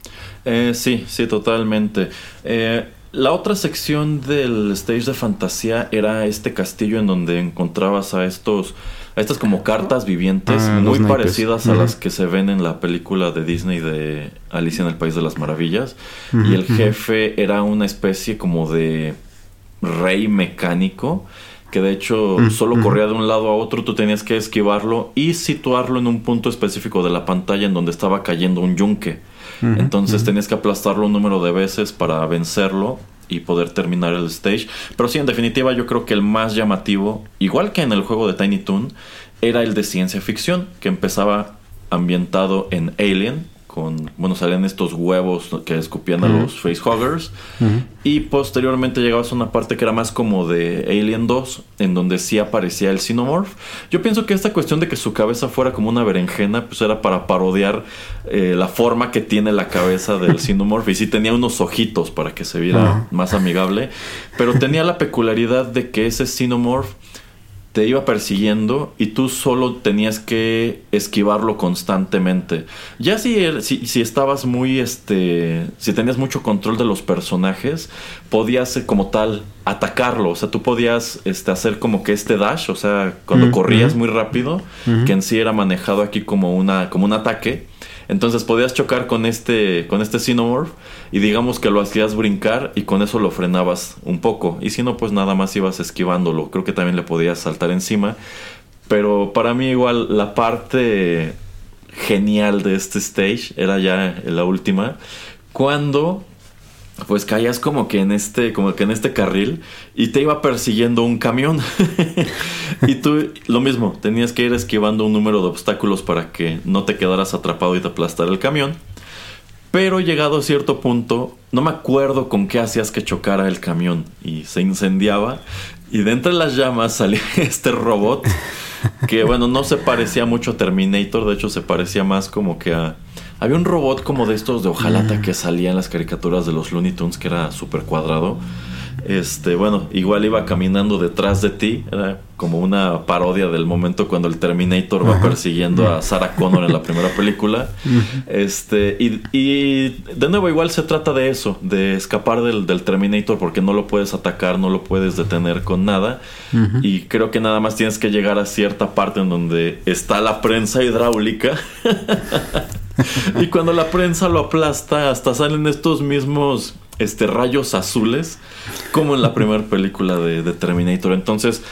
Eh, sí, sí, totalmente. Eh, la otra sección del stage de fantasía era este castillo en donde encontrabas a estos a estas como cartas vivientes ah, muy parecidas a las que se ven en la película de Disney de Alicia en el País de las Maravillas. Y el jefe era una especie como de rey mecánico que de hecho solo corría de un lado a otro, tú tenías que esquivarlo y situarlo en un punto específico de la pantalla en donde estaba cayendo un yunque. Entonces tenías que aplastarlo un número de veces para vencerlo y poder terminar el stage. Pero sí, en definitiva, yo creo que el más llamativo, igual que en el juego de Tiny Toon, era el de ciencia ficción, que empezaba ambientado en Alien, bueno, salían estos huevos que escupían a los facehuggers. Y posteriormente llegabas a una parte que era más como de Alien 2, en donde sí aparecía el Xenomorph. Yo pienso que esta cuestión de que su cabeza fuera como una berenjena, pues era para parodiar eh, la forma que tiene la cabeza del Xenomorph. Y sí tenía unos ojitos para que se viera más amigable. Pero tenía la peculiaridad de que ese Xenomorph te iba persiguiendo y tú solo tenías que esquivarlo constantemente. Ya si, si, estabas muy, este, si tenías mucho control de los personajes, podías eh, como tal atacarlo. O sea, tú podías este, hacer como que este dash, o sea, cuando corrías muy rápido, que en sí era manejado aquí como, una, como un ataque Entonces podías chocar con este, con este Xenomorph y digamos que lo hacías brincar y con eso lo frenabas un poco. Y si no, pues nada más ibas esquivándolo. Creo que también le podías saltar encima. Pero para mí igual la parte genial de este stage era ya la última. Cuando pues caías como que en este, como que en este carril y te iba persiguiendo un camión. y tú lo mismo, tenías que ir esquivando un número de obstáculos para que no te quedaras atrapado y te aplastara el camión. Pero llegado a cierto punto, no me acuerdo con qué hacías que chocara el camión y se incendiaba. Y de entre las llamas salía este robot que, bueno, no se parecía mucho a Terminator, de hecho se parecía más como que a había un robot como de estos de hojalata mm. que salía en las caricaturas de los Looney Tunes que era súper cuadrado. Este, bueno, igual iba caminando detrás de ti. Era como una parodia del momento cuando el Terminator va persiguiendo a Sarah Connor en la primera película. Este, y, de nuevo, igual se trata de eso, de escapar del, del, Terminator porque no lo puedes atacar, no lo puedes detener con nada. Y creo que nada más tienes que llegar a cierta parte en donde está la prensa hidráulica. y cuando la prensa lo aplasta, hasta salen estos mismos este, rayos azules, como en la primera película de, Terminator. Entonces,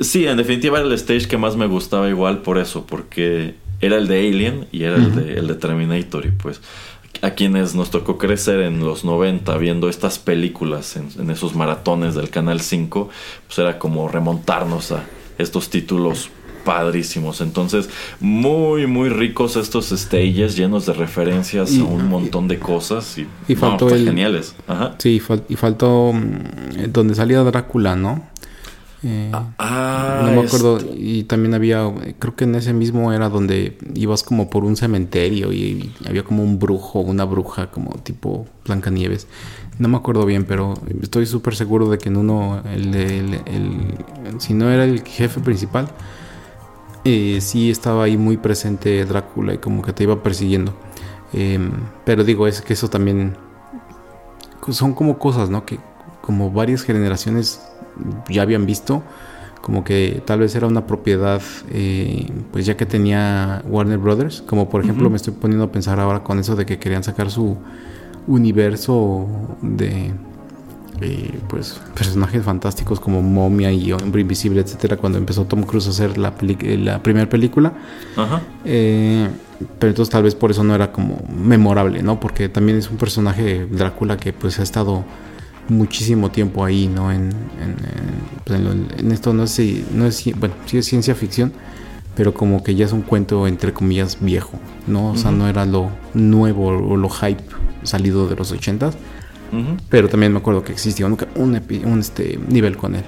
sí, en definitiva era el stage que más me gustaba igual por eso, porque era el de Alien y era el, de, el de Terminator. Y pues a quienes nos tocó crecer en los 90 viendo estas películas en, en esos maratones del Canal 5, pues era como remontarnos a estos títulos padrísimos. Entonces, muy, muy ricos estos stages llenos de referencias a un montón de cosas. Y, y faltó el, geniales. Ajá. Sí, y faltó mm, donde salía Drácula, ¿no? Eh, ah, no me acuerdo. Y también había, creo que en ese mismo era donde ibas como por un cementerio y, había como un brujo, una bruja, como tipo Blancanieves. No me acuerdo bien, pero estoy súper seguro de que en uno, el, el, si no era el jefe principal, eh, sí estaba ahí muy presente Drácula y como que te iba persiguiendo. Em, pero digo, es que eso también son como cosas, ¿no? Que como varias generaciones ya habían visto, como que tal vez era una propiedad, eh, pues ya que tenía Warner Brothers, como por ejemplo me estoy poniendo a pensar ahora con eso de que querían sacar su universo de eh, pues personajes fantásticos como Momia y Hombre Invisible, etcétera, cuando empezó Tom Cruise a hacer la, eh, la primera película. Eh, pero entonces tal vez por eso no era como memorable, ¿no? Porque también es un personaje Drácula que pues ha estado muchísimo tiempo ahí, ¿no? En, en, pues, esto no es, no es, bueno, sí es ciencia ficción, pero como que ya es un cuento entre comillas viejo, ¿no? O sea, no era lo nuevo o lo hype salido de los ochentas, pero también me acuerdo que existía un, un, este, nivel con él.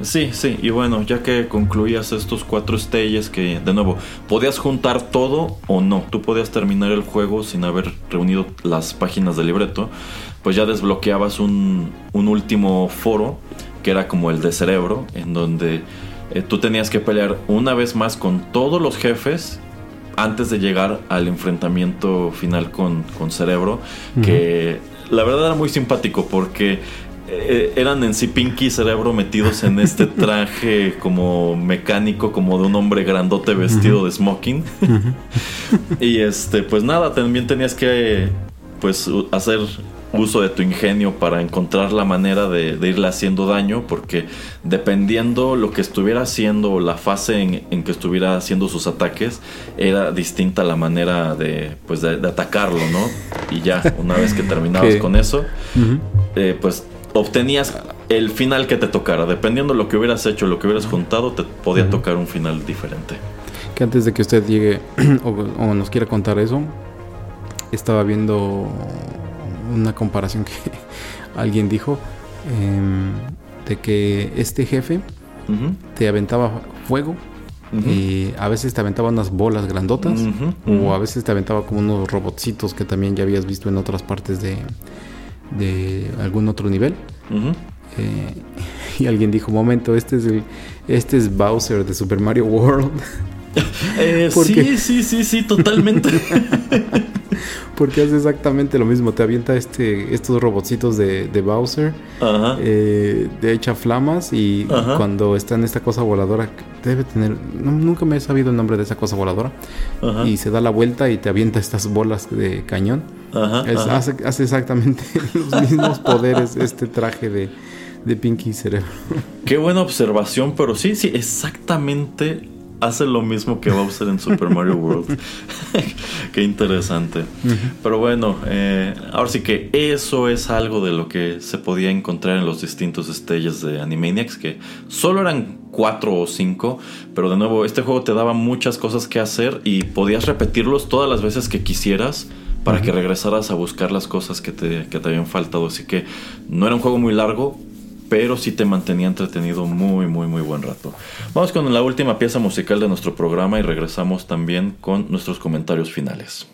Sí, sí, y bueno, ya que concluías estos cuatro stages que, de nuevo, podías juntar todo o no, tú podías terminar el juego sin haber reunido las páginas del libreto, pues ya desbloqueabas un, un último foro, que era como el de cerebro, en donde eh, tú tenías que pelear una vez más con todos los jefes antes de llegar al enfrentamiento final con, con cerebro, que la verdad era muy simpático porque eh, eran en sí Pinky y Cerebro metidos en este traje como mecánico, como de un hombre grandote vestido de smoking. y este, pues nada, también tenías que pues hacer uso de tu ingenio para encontrar la manera de, irle haciendo daño, porque dependiendo lo que estuviera haciendo o la fase en, que estuviera haciendo sus ataques, era distinta la manera de, pues de, atacarlo, ¿no? Y ya, una vez que terminabas con eso, eh, pues obtenías el final que te tocara. Dependiendo de lo que hubieras hecho, lo que hubieras juntado, te podía tocar un final diferente. Que antes de que usted llegue o nos quiera contar eso, estaba viendo una comparación que alguien dijo em, de que este jefe te aventaba fuego y a veces te aventaba unas bolas grandotas o a veces te aventaba como unos robotcitos que también ya habías visto en otras partes de, de algún otro nivel. Eh, y alguien dijo, momento, este es el, este es Bowser de Super Mario World. Eh, sí, sí, sí, sí, totalmente. Porque hace exactamente lo mismo. Te avienta este, estos robotcitos de, Bowser. Ajá. Eh, de echa flamas. Y cuando está en esta cosa voladora debe tener, nunca me he sabido el nombre de esa cosa voladora. Y se da la vuelta y te avienta estas bolas de cañón. Hace, hace, exactamente los mismos poderes este traje de, de Pinky Cerebro. Qué buena observación, pero sí, sí, exactamente hace lo mismo que Bowser en Super Mario World. Qué interesante. Pero bueno, eh, ahora sí que eso es algo de lo que se podía encontrar en los distintos stages de Animaniacs, que solo eran cuatro o cinco, pero de nuevo, este juego te daba muchas cosas que hacer y podías repetirlos todas las veces que quisieras para que regresaras a buscar las cosas que te, que te habían faltado. Así que no era un juego muy largo, pero sí te mantenía entretenido muy, muy, muy buen rato. Vamos con la última pieza musical de nuestro programa y regresamos también con nuestros comentarios finales.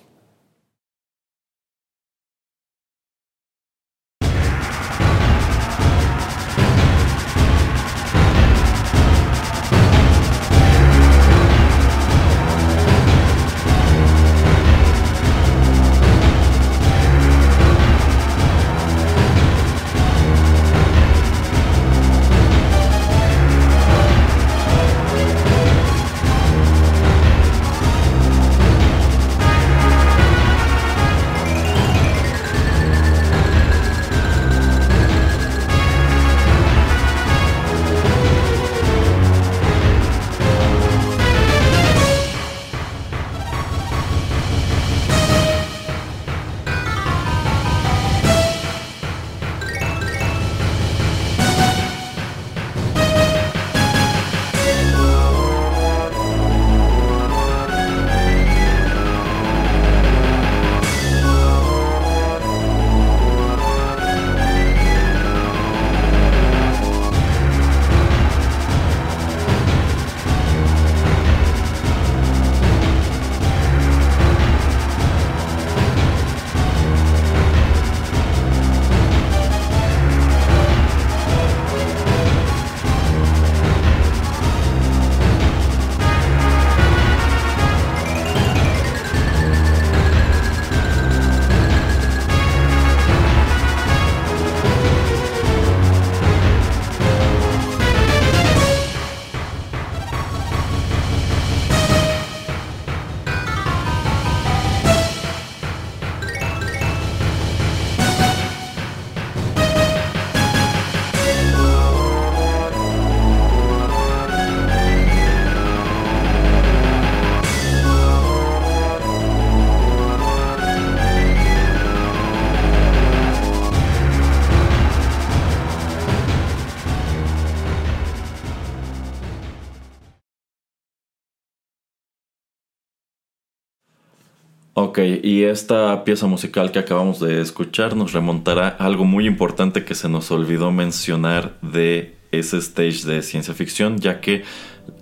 Ok, y esta pieza musical que acabamos de escuchar nos remontará a algo muy importante que se nos olvidó mencionar de ese stage de ciencia ficción, ya que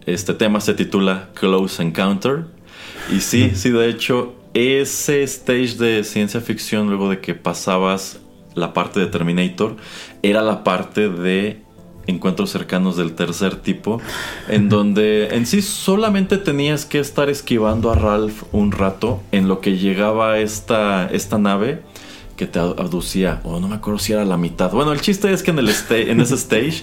este tema se titula Close Encounter. Y sí, sí, de hecho, ese stage de ciencia ficción, luego de que pasabas la parte de Terminator, era la parte de encuentros cercanos del tercer tipo, en donde en sí solamente tenías que estar esquivando a Ralph un rato en lo que llegaba esta, esta nave que te aducía, o no me acuerdo si era la mitad. Bueno, el chiste es que en, el en ese stage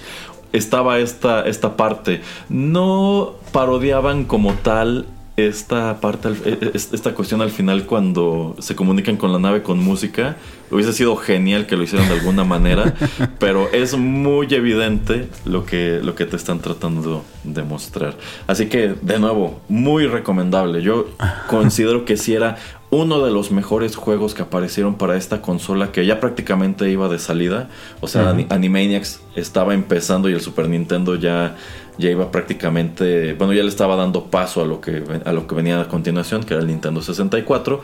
estaba esta, esta parte. No parodiaban como tal esta parte, e, e, esta cuestión al final cuando se comunican con la nave con música, hubiese sido genial que lo hicieran de alguna manera, pero es muy evidente lo que, lo que te están tratando de mostrar. Así que, de nuevo, muy recomendable. Yo considero que si era uno de los mejores juegos que aparecieron para esta consola que ya prácticamente iba de salida. O sea, Animaniacs estaba empezando y el Super Nintendo ya ya iba prácticamente, bueno, ya le estaba dando paso a lo que, a lo que venía a continuación, que era el Nintendo 64.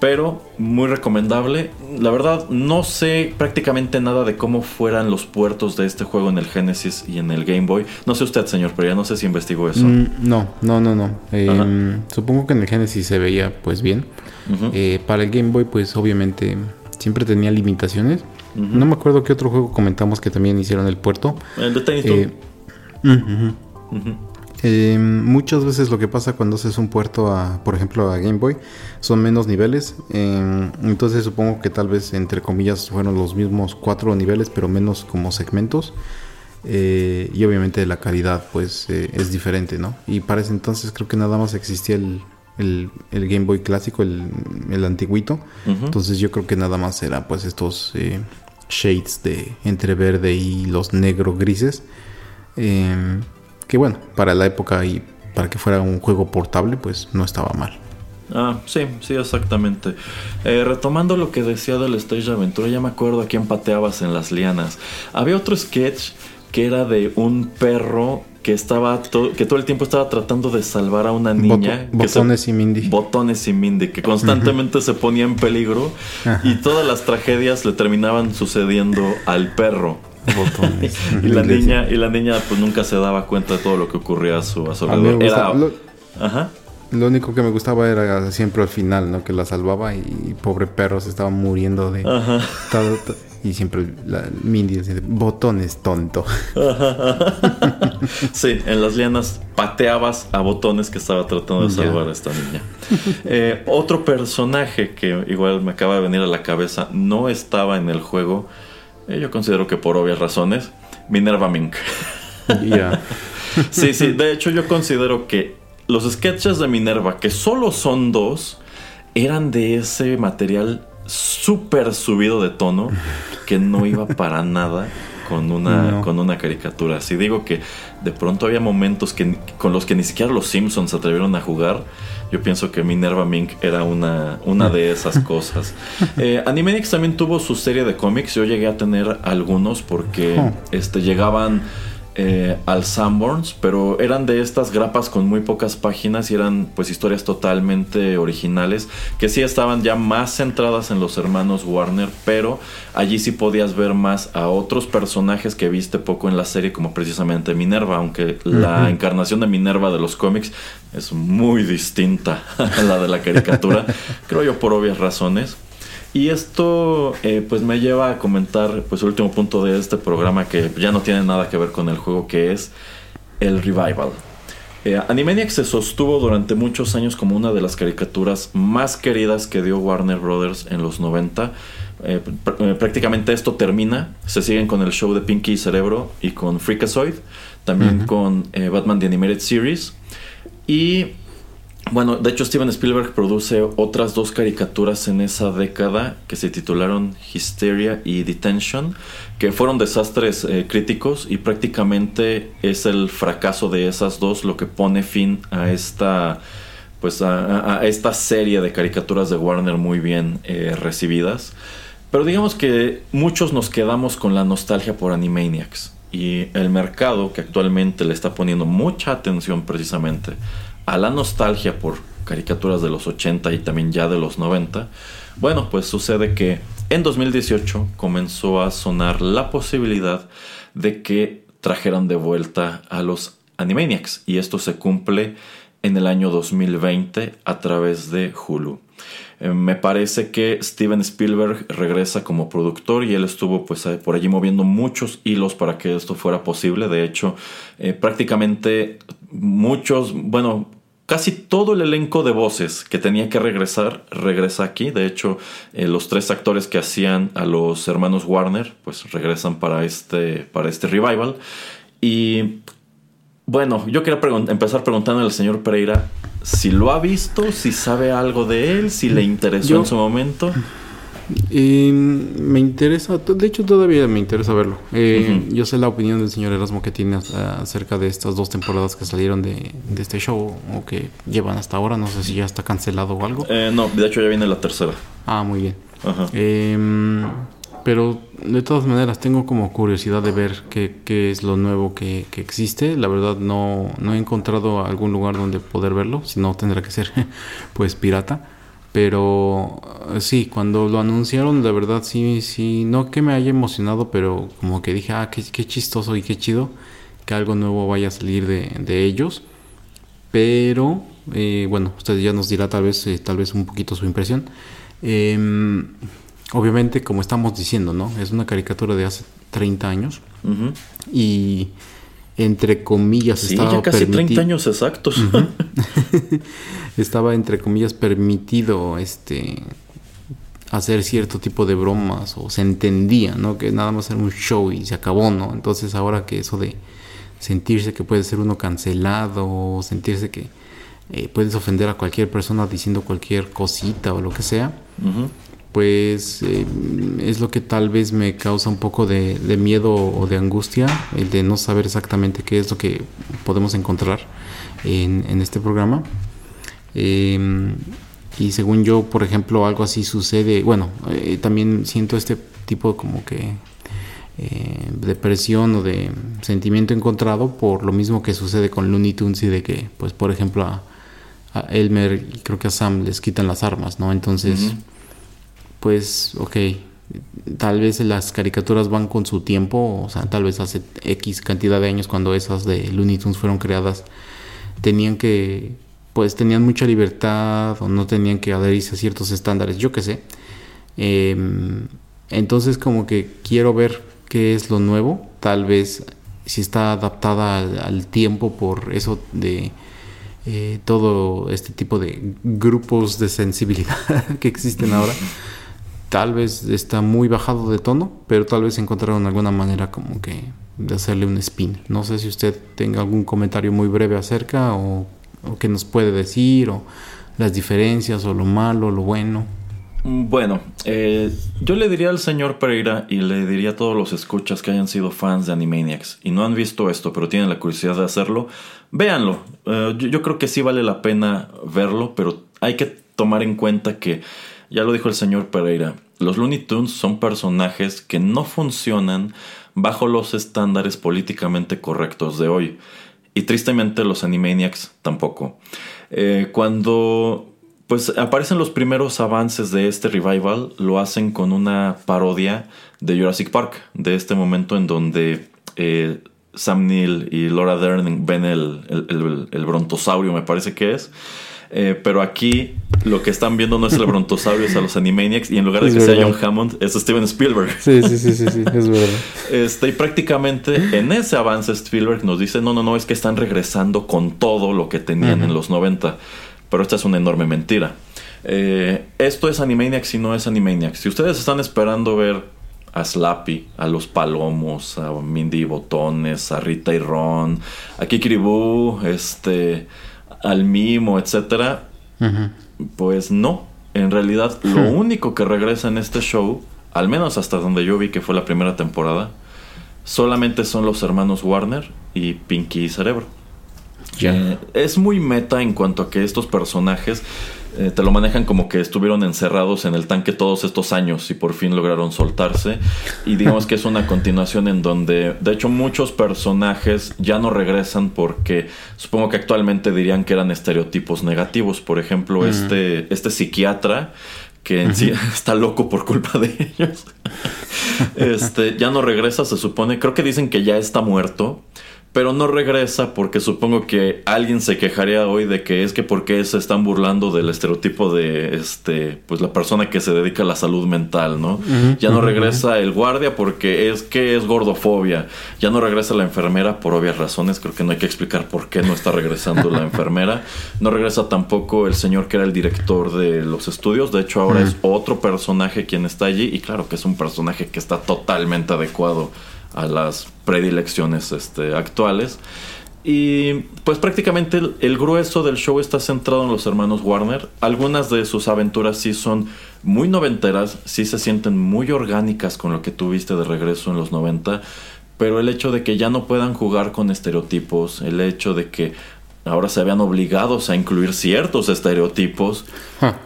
Pero muy recomendable. La verdad, no sé prácticamente nada de cómo fueran los puertos de este juego en el Genesis y en el Game Boy. No sé usted, señor, pero ya no sé si investigó eso. Mm, no, no, no, no. Em, supongo que en el Genesis se veía pues bien. Eh, para el Game Boy, pues obviamente siempre tenía limitaciones. No me acuerdo qué otro juego comentamos que también hicieron el puerto. El de Tiny eh, muchas veces lo que pasa cuando haces un puerto a, por ejemplo, a Game Boy, son menos niveles. Eh, entonces supongo que tal vez, entre comillas, fueron los mismos cuatro niveles, pero menos como segmentos. Eh, y obviamente la calidad pues eh, es diferente, ¿no? Y para ese entonces creo que nada más existía el, el, Game Boy clásico, el, el antiguito. Entonces yo creo que nada más era pues estos eh, shades de entre verde y los negro grises. Em, que bueno, para la época y para que fuera un juego portable pues no estaba mal. Ah, sí, sí, exactamente. retomando lo que decía del Stage Aventura, ya me acuerdo a quién pateabas en las lianas. Había otro sketch que era de un perro que estaba que todo el tiempo estaba tratando de salvar a una niña. botones y Mindy. Botones y Mindy, que constantemente se ponía en peligro y todas las tragedias le terminaban sucediendo al perro. Botones. y la niña, y la niña pues nunca se daba cuenta de todo lo que ocurría a su, a su alrededor. Ajá. Lo único que me gustaba era siempre al final, ¿no? Que la salvaba y, pobre perro se estaba muriendo de... Ajá. Y siempre la Mindy dice, botones tonto. sí, en las lianas pateabas a botones que estaba tratando de salvar a esta niña. Eh, otro personaje que igual me acaba de venir a la cabeza no estaba en el juego. Eh, yo considero que por obvias razones. Minerva Mink. Ya. sí, sí. De hecho, yo considero que los sketches de Minerva, que solo son dos, eran de ese material súper subido de tono que no iba para nada con una, con una caricatura. Si digo que de pronto había momentos que, con los que ni siquiera los Simpsons se atrevieron a jugar, yo pienso que Minerva Mink era una, una de esas cosas. Eh, Animenix también tuvo su serie de cómics. Yo llegué a tener algunos porque este, llegaban eh, al Sanborns, pero eran de estas grapas con muy pocas páginas y eran pues historias totalmente originales que sí estaban ya más centradas en los hermanos Warner, pero allí sí podías ver más a otros personajes que viste poco en la serie como precisamente Minerva, aunque la encarnación de Minerva de los cómics es muy distinta a la de la caricatura, creo yo por obvias razones. Y esto eh, pues me lleva a comentar pues el último punto de este programa que ya no tiene nada que ver con el juego que es el revival. Eh, Animaniacs se sostuvo durante muchos años como una de las caricaturas más queridas que dio Warner Brothers en los 90. Eh, prácticamente esto termina. Se siguen con el show de Pinky y Cerebro y con Freakazoid. También con Batman The Animated Series. Y bueno, de hecho Steven Spielberg produce otras dos caricaturas en esa década que se titularon Hysteria y Detention, que fueron desastres eh, críticos y prácticamente es el fracaso de esas dos lo que pone fin a esta pues a, esta serie de caricaturas de Warner muy bien eh, recibidas. Pero digamos que muchos nos quedamos con la nostalgia por Animaniacs y el mercado que actualmente le está poniendo mucha atención precisamente a la nostalgia por caricaturas de los 80 y también ya de los 90, bueno, pues sucede que en 2018 comenzó a sonar la posibilidad de que trajeran de vuelta a los Animaniacs y esto se cumple en el año 2020 a través de Hulu. Eh, me parece que Steven Spielberg regresa como productor y él estuvo pues por allí moviendo muchos hilos para que esto fuera posible. De hecho, eh, prácticamente muchos, bueno, casi todo el elenco de voces que tenía que regresar regresa aquí. De hecho, eh, los tres actores que hacían a los hermanos Warner, pues regresan para este, para este revival. Y bueno, yo quería empezar preguntando al señor Pereira si lo ha visto, si sabe algo de él, si le interesó en su momento. Y me interesa, de hecho todavía me interesa verlo. Eh, yo sé la opinión del señor Erasmo que tiene acerca de estas dos temporadas que salieron de, este show o que llevan hasta ahora. No sé si ya está cancelado o algo. Eh, no, de hecho ya viene la tercera. Ah, muy bien. Em, pero de todas maneras tengo como curiosidad de ver qué, qué es lo nuevo que, que, existe. La verdad no, no he encontrado algún lugar donde poder verlo, si no tendrá que ser pues pirata. Pero eh, sí, cuando lo anunciaron, la verdad sí, sí, no que me haya emocionado, pero como que dije, ah, qué, chistoso y qué chido que algo nuevo vaya a salir de, ellos. Pero, eh, bueno, usted ya nos dirá tal vez, eh, tal vez un poquito su impresión. Em, obviamente, como estamos diciendo, ¿no? Es una caricatura de hace 30 años. Y entre comillas sí, estaba ya casi 30 años exactos. estaba entre comillas permitido este hacer cierto tipo de bromas o se entendía, ¿no? Que nada más era un show y se acabó, ¿no? Entonces ahora que eso de sentirse que puede ser uno cancelado o sentirse que eh, puedes ofender a cualquier persona diciendo cualquier cosita o lo que sea, pues eh, es lo que tal vez me causa un poco de, miedo o de angustia, el de no saber exactamente qué es lo que podemos encontrar en, este programa. Em, y según yo, por ejemplo, algo así sucede, bueno, eh, también siento este tipo como que eh, de presión o de sentimiento encontrado por lo mismo que sucede con Looney Tunes y de que, pues, por ejemplo, a, Elmer y creo que a Sam les quitan las armas, ¿no? Entonces, pues, ok, tal vez las caricaturas van con su tiempo, o sea, tal vez hace X cantidad de años cuando esas de Looney Tunes fueron creadas, tenían que pues tenían mucha libertad o no tenían que adherirse a ciertos estándares, yo qué sé. Em, entonces como que quiero ver qué es lo nuevo, tal vez si está adaptada al, tiempo por eso de eh, todo este tipo de grupos de sensibilidad que existen ahora. Tal vez está muy bajado de tono, pero tal vez encontraron alguna manera como que de hacerle un spin. No sé si usted tenga algún comentario muy breve acerca o o qué nos puede decir, o las diferencias, o lo malo, lo bueno. Bueno, eh, yo le diría al señor Pereira y le diría a todos los escuchas que hayan sido fans de Animaniacs y no han visto esto, pero tienen la curiosidad de hacerlo, véanlo. Eh, yo, creo que sí vale la pena verlo, pero hay que tomar en cuenta que, ya lo dijo el señor Pereira, los Looney Tunes son personajes que no funcionan bajo los estándares políticamente correctos de hoy. Y tristemente los Animaniacs tampoco. Eh, cuando pues aparecen los primeros avances de este revival, lo hacen con una parodia de Jurassic Park, de este momento en donde eh, Sam Neill y Laura Dern ven el, el brontosaurio, me parece que es. Eh, pero aquí lo que están viendo no es el brontosaurio, es a los Animaniacs. Y en lugar de que sea John Hammond, es Steven Spielberg. Sí, sí, sí, sí, sí, es verdad. Este, y prácticamente en ese avance Spielberg nos dice, no, no, no, es que están regresando con todo lo que tenían en los 90. Pero esta es una enorme mentira. Eh, esto es Animaniacs y no es Animaniacs. Si ustedes están esperando ver a Slappy, a los Palomos, a Mindy Botones, a Rita y Ron, a Kikiribú, este al mimo, etcétera, pues no. En realidad, lo hmm. único que regresa en este show, al menos hasta donde yo vi que fue la primera temporada, solamente son los hermanos Warner y Pinky y Cerebro. Eh, es muy meta en cuanto a que estos personajes eh, te lo manejan como que estuvieron encerrados en el tanque todos estos años y por fin lograron soltarse. Y digamos que es una continuación en donde, de hecho, muchos personajes ya no regresan porque supongo que actualmente dirían que eran estereotipos negativos. Por ejemplo, este, este psiquiatra que en sí está loco por culpa de ellos. este, ya no regresa, se supone. Creo que dicen que ya está muerto pero no regresa porque supongo que alguien se quejaría hoy de que es que porque se están burlando del estereotipo de este pues la persona que se dedica a la salud mental, ¿no? ya no regresa el guardia porque es que es gordofobia, ya no regresa la enfermera por obvias razones, creo que no hay que explicar por qué no está regresando la enfermera, no regresa tampoco el señor que era el director de los estudios, de hecho ahora es otro personaje quien está allí y claro que es un personaje que está totalmente adecuado a las predilecciones este, actuales. Y pues prácticamente el, grueso del show está centrado en los hermanos Warner. Algunas de sus aventuras sí son muy noventeras, sí se sienten muy orgánicas con lo que tuviste de regreso en los 90. Pero el hecho de que ya no puedan jugar con estereotipos, el hecho de que ahora se vean obligados a incluir ciertos estereotipos,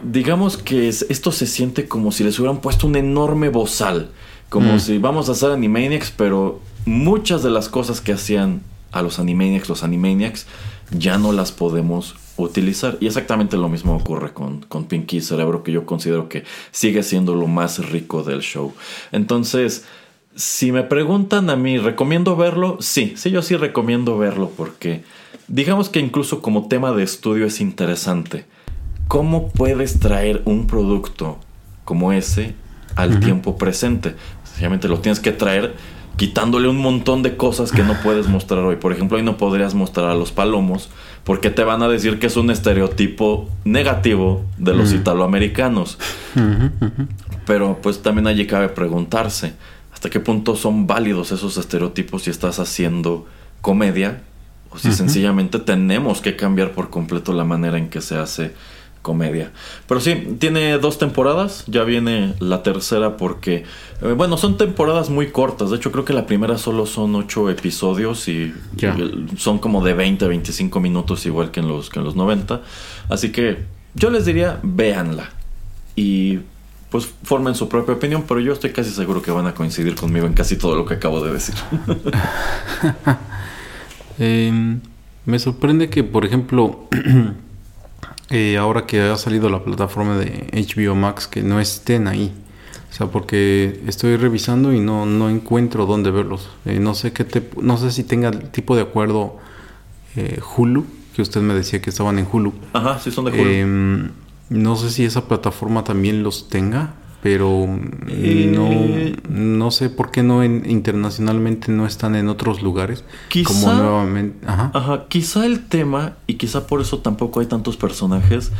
digamos que esto se siente como si les hubieran puesto un enorme bozal como mm. si vamos a hacer Animaniacs, pero muchas de las cosas que hacían a los Animaniacs, los Animaniacs, ya no las podemos utilizar. Y exactamente lo mismo ocurre con, con Pinky Cerebro, que yo considero que sigue siendo lo más rico del show. Entonces, si me preguntan a mí, ¿recomiendo verlo? Sí, sí, yo sí recomiendo verlo porque digamos que incluso como tema de estudio es interesante. ¿Cómo puedes traer un producto como ese al tiempo presente? Sencillamente lo tienes que traer quitándole un montón de cosas que no puedes mostrar hoy. Por ejemplo, hoy no podrías mostrar a los palomos porque te van a decir que es un estereotipo negativo de los italoamericanos. Pero pues también allí cabe preguntarse, ¿hasta qué punto son válidos esos estereotipos si estás haciendo comedia? O si sencillamente tenemos que cambiar por completo la manera en que se hace comedia. Pero sí, tiene dos temporadas, ya viene la tercera porque, eh, bueno, son temporadas muy cortas, de hecho creo que la primera solo son ocho episodios y, son como de 20 a 25 minutos igual que en, los, que en los 90. Así que yo les diría, véanla y pues formen su propia opinión, pero yo estoy casi seguro que van a coincidir conmigo en casi todo lo que acabo de decir. Em, me sorprende que, por ejemplo, eh, ahora que ha salido la plataforma de HBO Max, que no estén ahí. O sea, porque estoy revisando y no, no encuentro dónde verlos. Eh, no sé qué te, no sé si tenga el tipo de acuerdo eh, Hulu, que usted me decía que estaban en Hulu. Ajá, sí son de Hulu. Em, no sé si esa plataforma también los tenga, pero no, no sé por qué no internacionalmente no están en otros lugares. Quizá, como nuevamente. Ajá. Quizá el tema, y quizá por eso tampoco hay tantos personajes,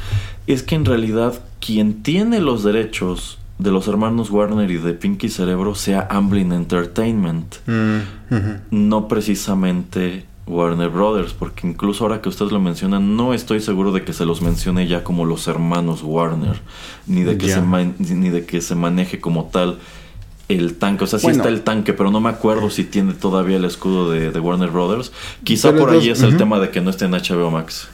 es que en realidad quien tiene los derechos de los hermanos Warner y de Pinky Cerebro sea Amblin Entertainment. Mm, no precisamente Warner Brothers, porque incluso ahora que ustedes lo mencionan, no estoy seguro de que se los mencione ya como los hermanos Warner, ni de que, se, ni de que se maneje como tal el tanque. O sea, sí está el tanque, pero no me acuerdo si tiene todavía el escudo de, Warner Brothers. Quizá por ahí es el tema de que no esté en HBO Max.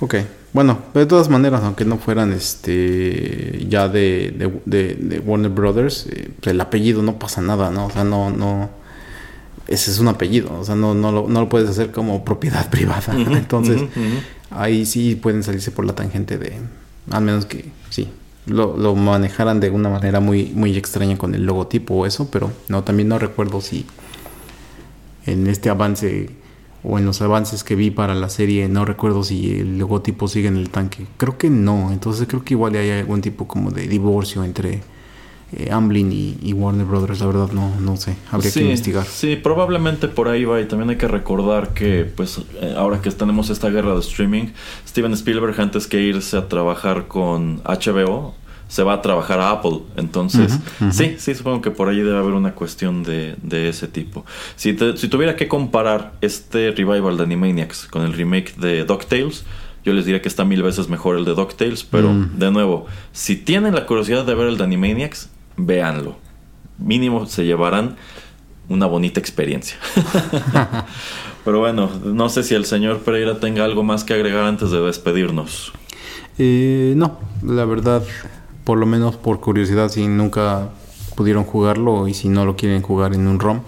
Ok, bueno, de todas maneras, aunque no fueran este ya de, de, Warner Brothers, eh, el apellido no pasa nada, ¿no? O sea, no, no ese es un apellido, o sea, no, no, lo, no lo puedes hacer como propiedad privada. Entonces, ahí sí pueden salirse por la tangente de, al menos que sí, lo, lo, manejaran de una manera muy, muy extraña con el logotipo o eso, pero no, también no recuerdo si en este avance o en los avances que vi para la serie, no recuerdo si el logotipo sigue en el tanque. Creo que no, entonces creo que igual hay algún tipo como de divorcio entre eh, Amblin y, Warner Brothers, la verdad no, no sé, habría que investigar. Sí, probablemente por ahí va y también hay que recordar que pues eh, ahora que tenemos esta guerra de streaming, Steven Spielberg antes que irse a trabajar con HBO, se va a trabajar a Apple. Entonces, sí, sí, supongo que por ahí debe haber una cuestión de, de ese tipo. Si, si tuviera que comparar este revival de Animaniacs con el remake de DuckTales, yo les diría que está mil veces mejor el de DuckTales, pero mm. de nuevo, si tienen la curiosidad de ver el de Animaniacs, véanlo. Mínimo se llevarán una bonita experiencia. Pero bueno, no sé si el señor Pereira tenga algo más que agregar antes de despedirnos. Eh, no, la verdad, por lo menos por curiosidad, si nunca pudieron jugarlo y si no lo quieren jugar en un ROM,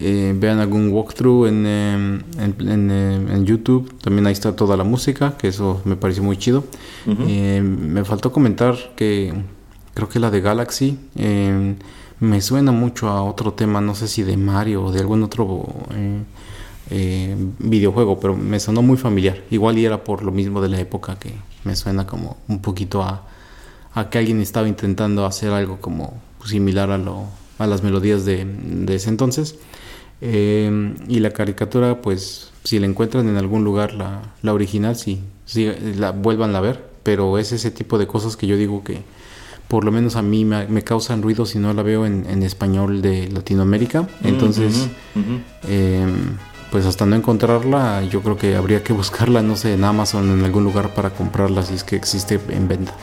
eh, vean algún walkthrough en, em, en, em, en, YouTube. También ahí está toda la música, que eso me pareció muy chido. Eh, me faltó comentar que creo que la de Galaxy. Em, me suena mucho a otro tema, no sé si de Mario o de algún otro eh, eh, videojuego, pero me sonó muy familiar. Igual y era por lo mismo de la época que me suena como un poquito a, a que alguien estaba intentando hacer algo como similar a, lo, a las melodías de, ese entonces. Em, y la caricatura, pues si la encuentran en algún lugar, la, la original, sí, sí, la vuelvan a ver, pero es ese tipo de cosas que yo digo que por lo menos a mí me, causan ruido si no la veo en, español de Latinoamérica. Entonces, em, pues hasta no encontrarla, yo creo que habría que buscarla, no sé, en Amazon, en algún lugar para comprarla si es que existe en venta.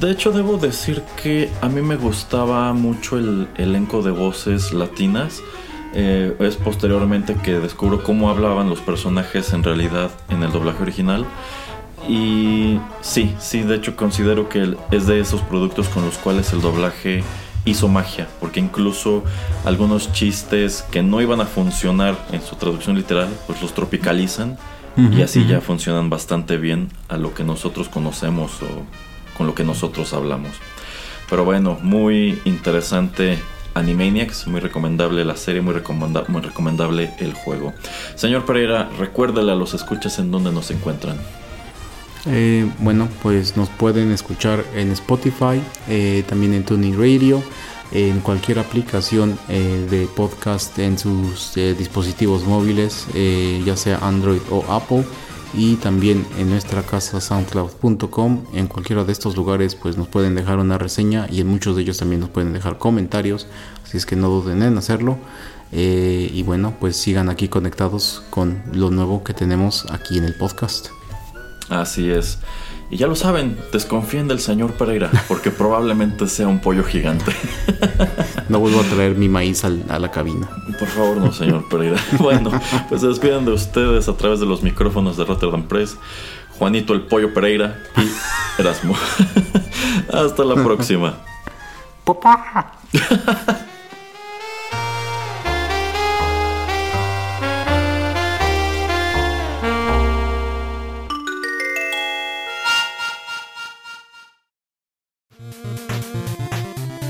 De hecho, debo decir que a mí me gustaba mucho el elenco de voces latinas. Eh, es posteriormente que descubro cómo hablaban los personajes en realidad en el doblaje original. Y sí, sí, de hecho considero que es de esos productos con los cuales el doblaje hizo magia, porque incluso algunos chistes que no iban a funcionar en su traducción literal, pues los tropicalizan y así ya funcionan bastante bien a lo que nosotros conocemos o con lo que nosotros hablamos. Pero bueno, muy interesante Animaniacs, muy recomendable la serie, muy, muy recomendable el juego. Señor Pereira, recuérdale a los escuchas en donde nos encuentran. Eh, bueno, pues nos pueden escuchar en Spotify, eh, también en Tuning Radio, en cualquier aplicación eh, de podcast en sus dispositivos móviles, ya sea Android o Apple. y también en nuestra casa soundcloud.com. En cualquiera de estos lugares pues nos pueden dejar una reseña y en muchos de ellos también nos pueden dejar comentarios, así es que no duden en hacerlo. Y bueno, pues sigan aquí conectados con lo nuevo que tenemos aquí en el podcast. Así es. Y ya lo saben, desconfíen del señor Pereira, porque probablemente sea un pollo gigante. No vuelvo a traer mi maíz a la cabina. Por favor, no, señor Pereira. Bueno, pues se despiden de ustedes a través de los micrófonos de Rotterdam Press. Juanito el Pollo Pereira y Erasmo. Hasta la próxima. Papá.